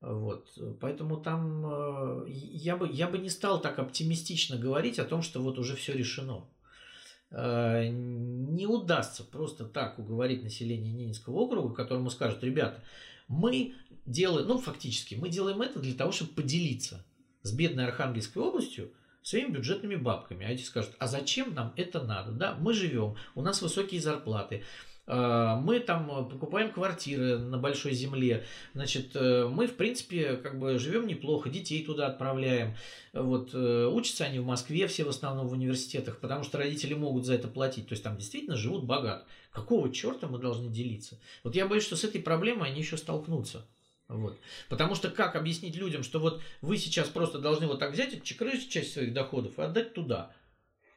Вот, поэтому там э, я бы я бы не стал так оптимистично говорить о том, что вот уже все решено. Э, не удастся просто так уговорить население Ненецкого округа, которому скажут, ребята, мы делаем, ну фактически, мы делаем это для того, чтобы поделиться с бедной Архангельской областью своими бюджетными бабками. А эти скажут, а зачем нам это надо? Да, мы живем, у нас высокие зарплаты, мы там э, покупаем квартиры на большой земле, значит, э, мы, в принципе, как бы живем неплохо, детей туда отправляем, вот, э, учатся они в Москве все в основном в университетах, потому что родители могут за это платить, то есть там действительно живут богато. Какого черта мы должны делиться? Вот я боюсь, что с этой проблемой они еще столкнутся. Вот. Потому что как объяснить людям, что вот вы сейчас просто должны вот так взять чекрыть часть своих доходов и отдать туда –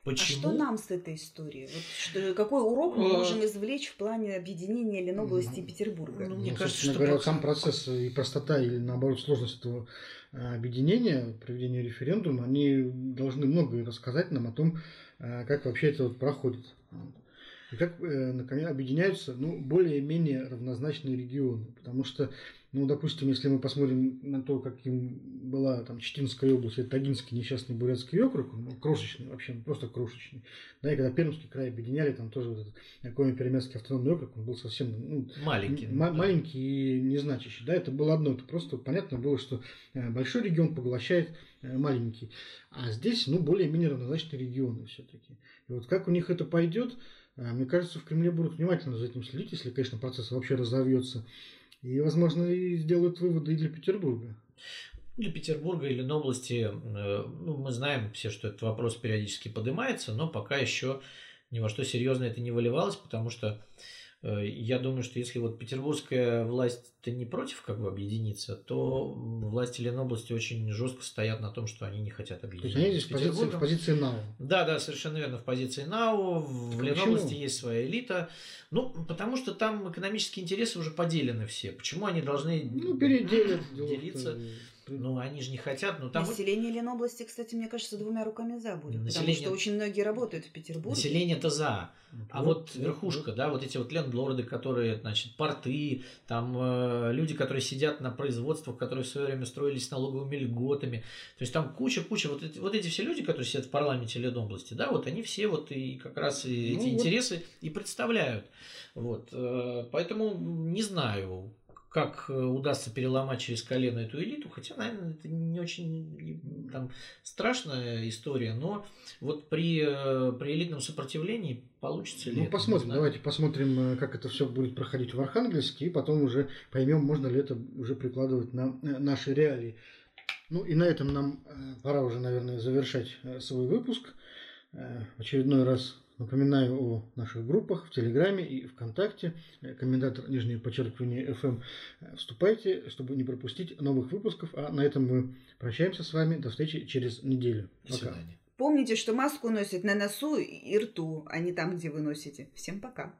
Почему? А что нам с этой историей? Вот что, какой урок мы а, можем извлечь в плане объединения Ленобласти и Петербурга? Ну, мне ну, кажется, что говоря, сам процесс и простота или наоборот сложность этого а, объединения, проведения референдума, они должны многое рассказать нам о том, а, как вообще это вот проходит. И как, э, наконец, объединяются ну, более-менее равнозначные регионы. Потому что ну, допустим, если мы посмотрим на то, каким была там Читинская область, это Тагинский несчастный бурятский округ, ну, крошечный вообще, просто крошечный. Да, и когда Пермский край объединяли, там тоже вот этот Коми-Перемяцкий автономный округ, он был совсем ну, маленький, м- да. маленький и незначащий. Да, это было одно, это просто понятно было, что э, большой регион поглощает э, маленький. А здесь, ну, более-менее равнозначные регионы все-таки. И вот как у них это пойдет, э, мне кажется, в Кремле будут внимательно за этим следить, если, конечно, процесс вообще разовьется. И, возможно, и сделают выводы и для Петербурга. Для Петербурга или на области, э, ну, мы знаем все, что этот вопрос периодически поднимается, но пока еще ни во что серьезно это не выливалось, потому что я думаю, что если вот петербургская власть-то не против как бы объединиться, то власти Ленобласти очень жестко стоят на том, что они не хотят объединиться. То есть они здесь в позиции, в позиции НАУ. Да, да, совершенно верно, в позиции НАУ. В Ленобласти есть своя элита. Ну, потому что там экономические интересы уже поделены все. Почему они должны ну, переделят, делиться? Ну, они же не хотят. Ну, там... Население Ленобласти, кстати, мне кажется, двумя руками за будет. Население... Потому что очень многие работают в Петербурге. Население-то за. А вот, вот верхушка, да, вот эти вот лендлорды, которые, значит, порты, там э, люди, которые сидят на производствах, которые в свое время строились налоговыми льготами. То есть там куча-куча, вот эти, вот эти все люди, которые сидят в парламенте Ленобласти, да, вот они все вот и как раз и ну, эти вот. интересы и представляют. Вот. Э, поэтому не знаю, как э, удастся переломать через колено эту элиту, хотя, наверное, это не очень там, страшная история, но вот при, э, при элитном сопротивлении получится ли Ну, это, посмотрим, давайте посмотрим, э, как это все будет проходить в Архангельске, и потом уже поймем, можно ли это уже прикладывать на наши реалии. Ну и на этом нам пора уже, наверное, завершать свой выпуск. В очередной раз Напоминаю о наших группах в Телеграме и ВКонтакте. Комментатор нижнее подчеркивание FM. Вступайте, чтобы не пропустить новых выпусков. А на этом мы прощаемся с вами. До встречи через неделю. До свидания. Помните, что маску носят на носу и рту, а не там, где вы носите. Всем пока.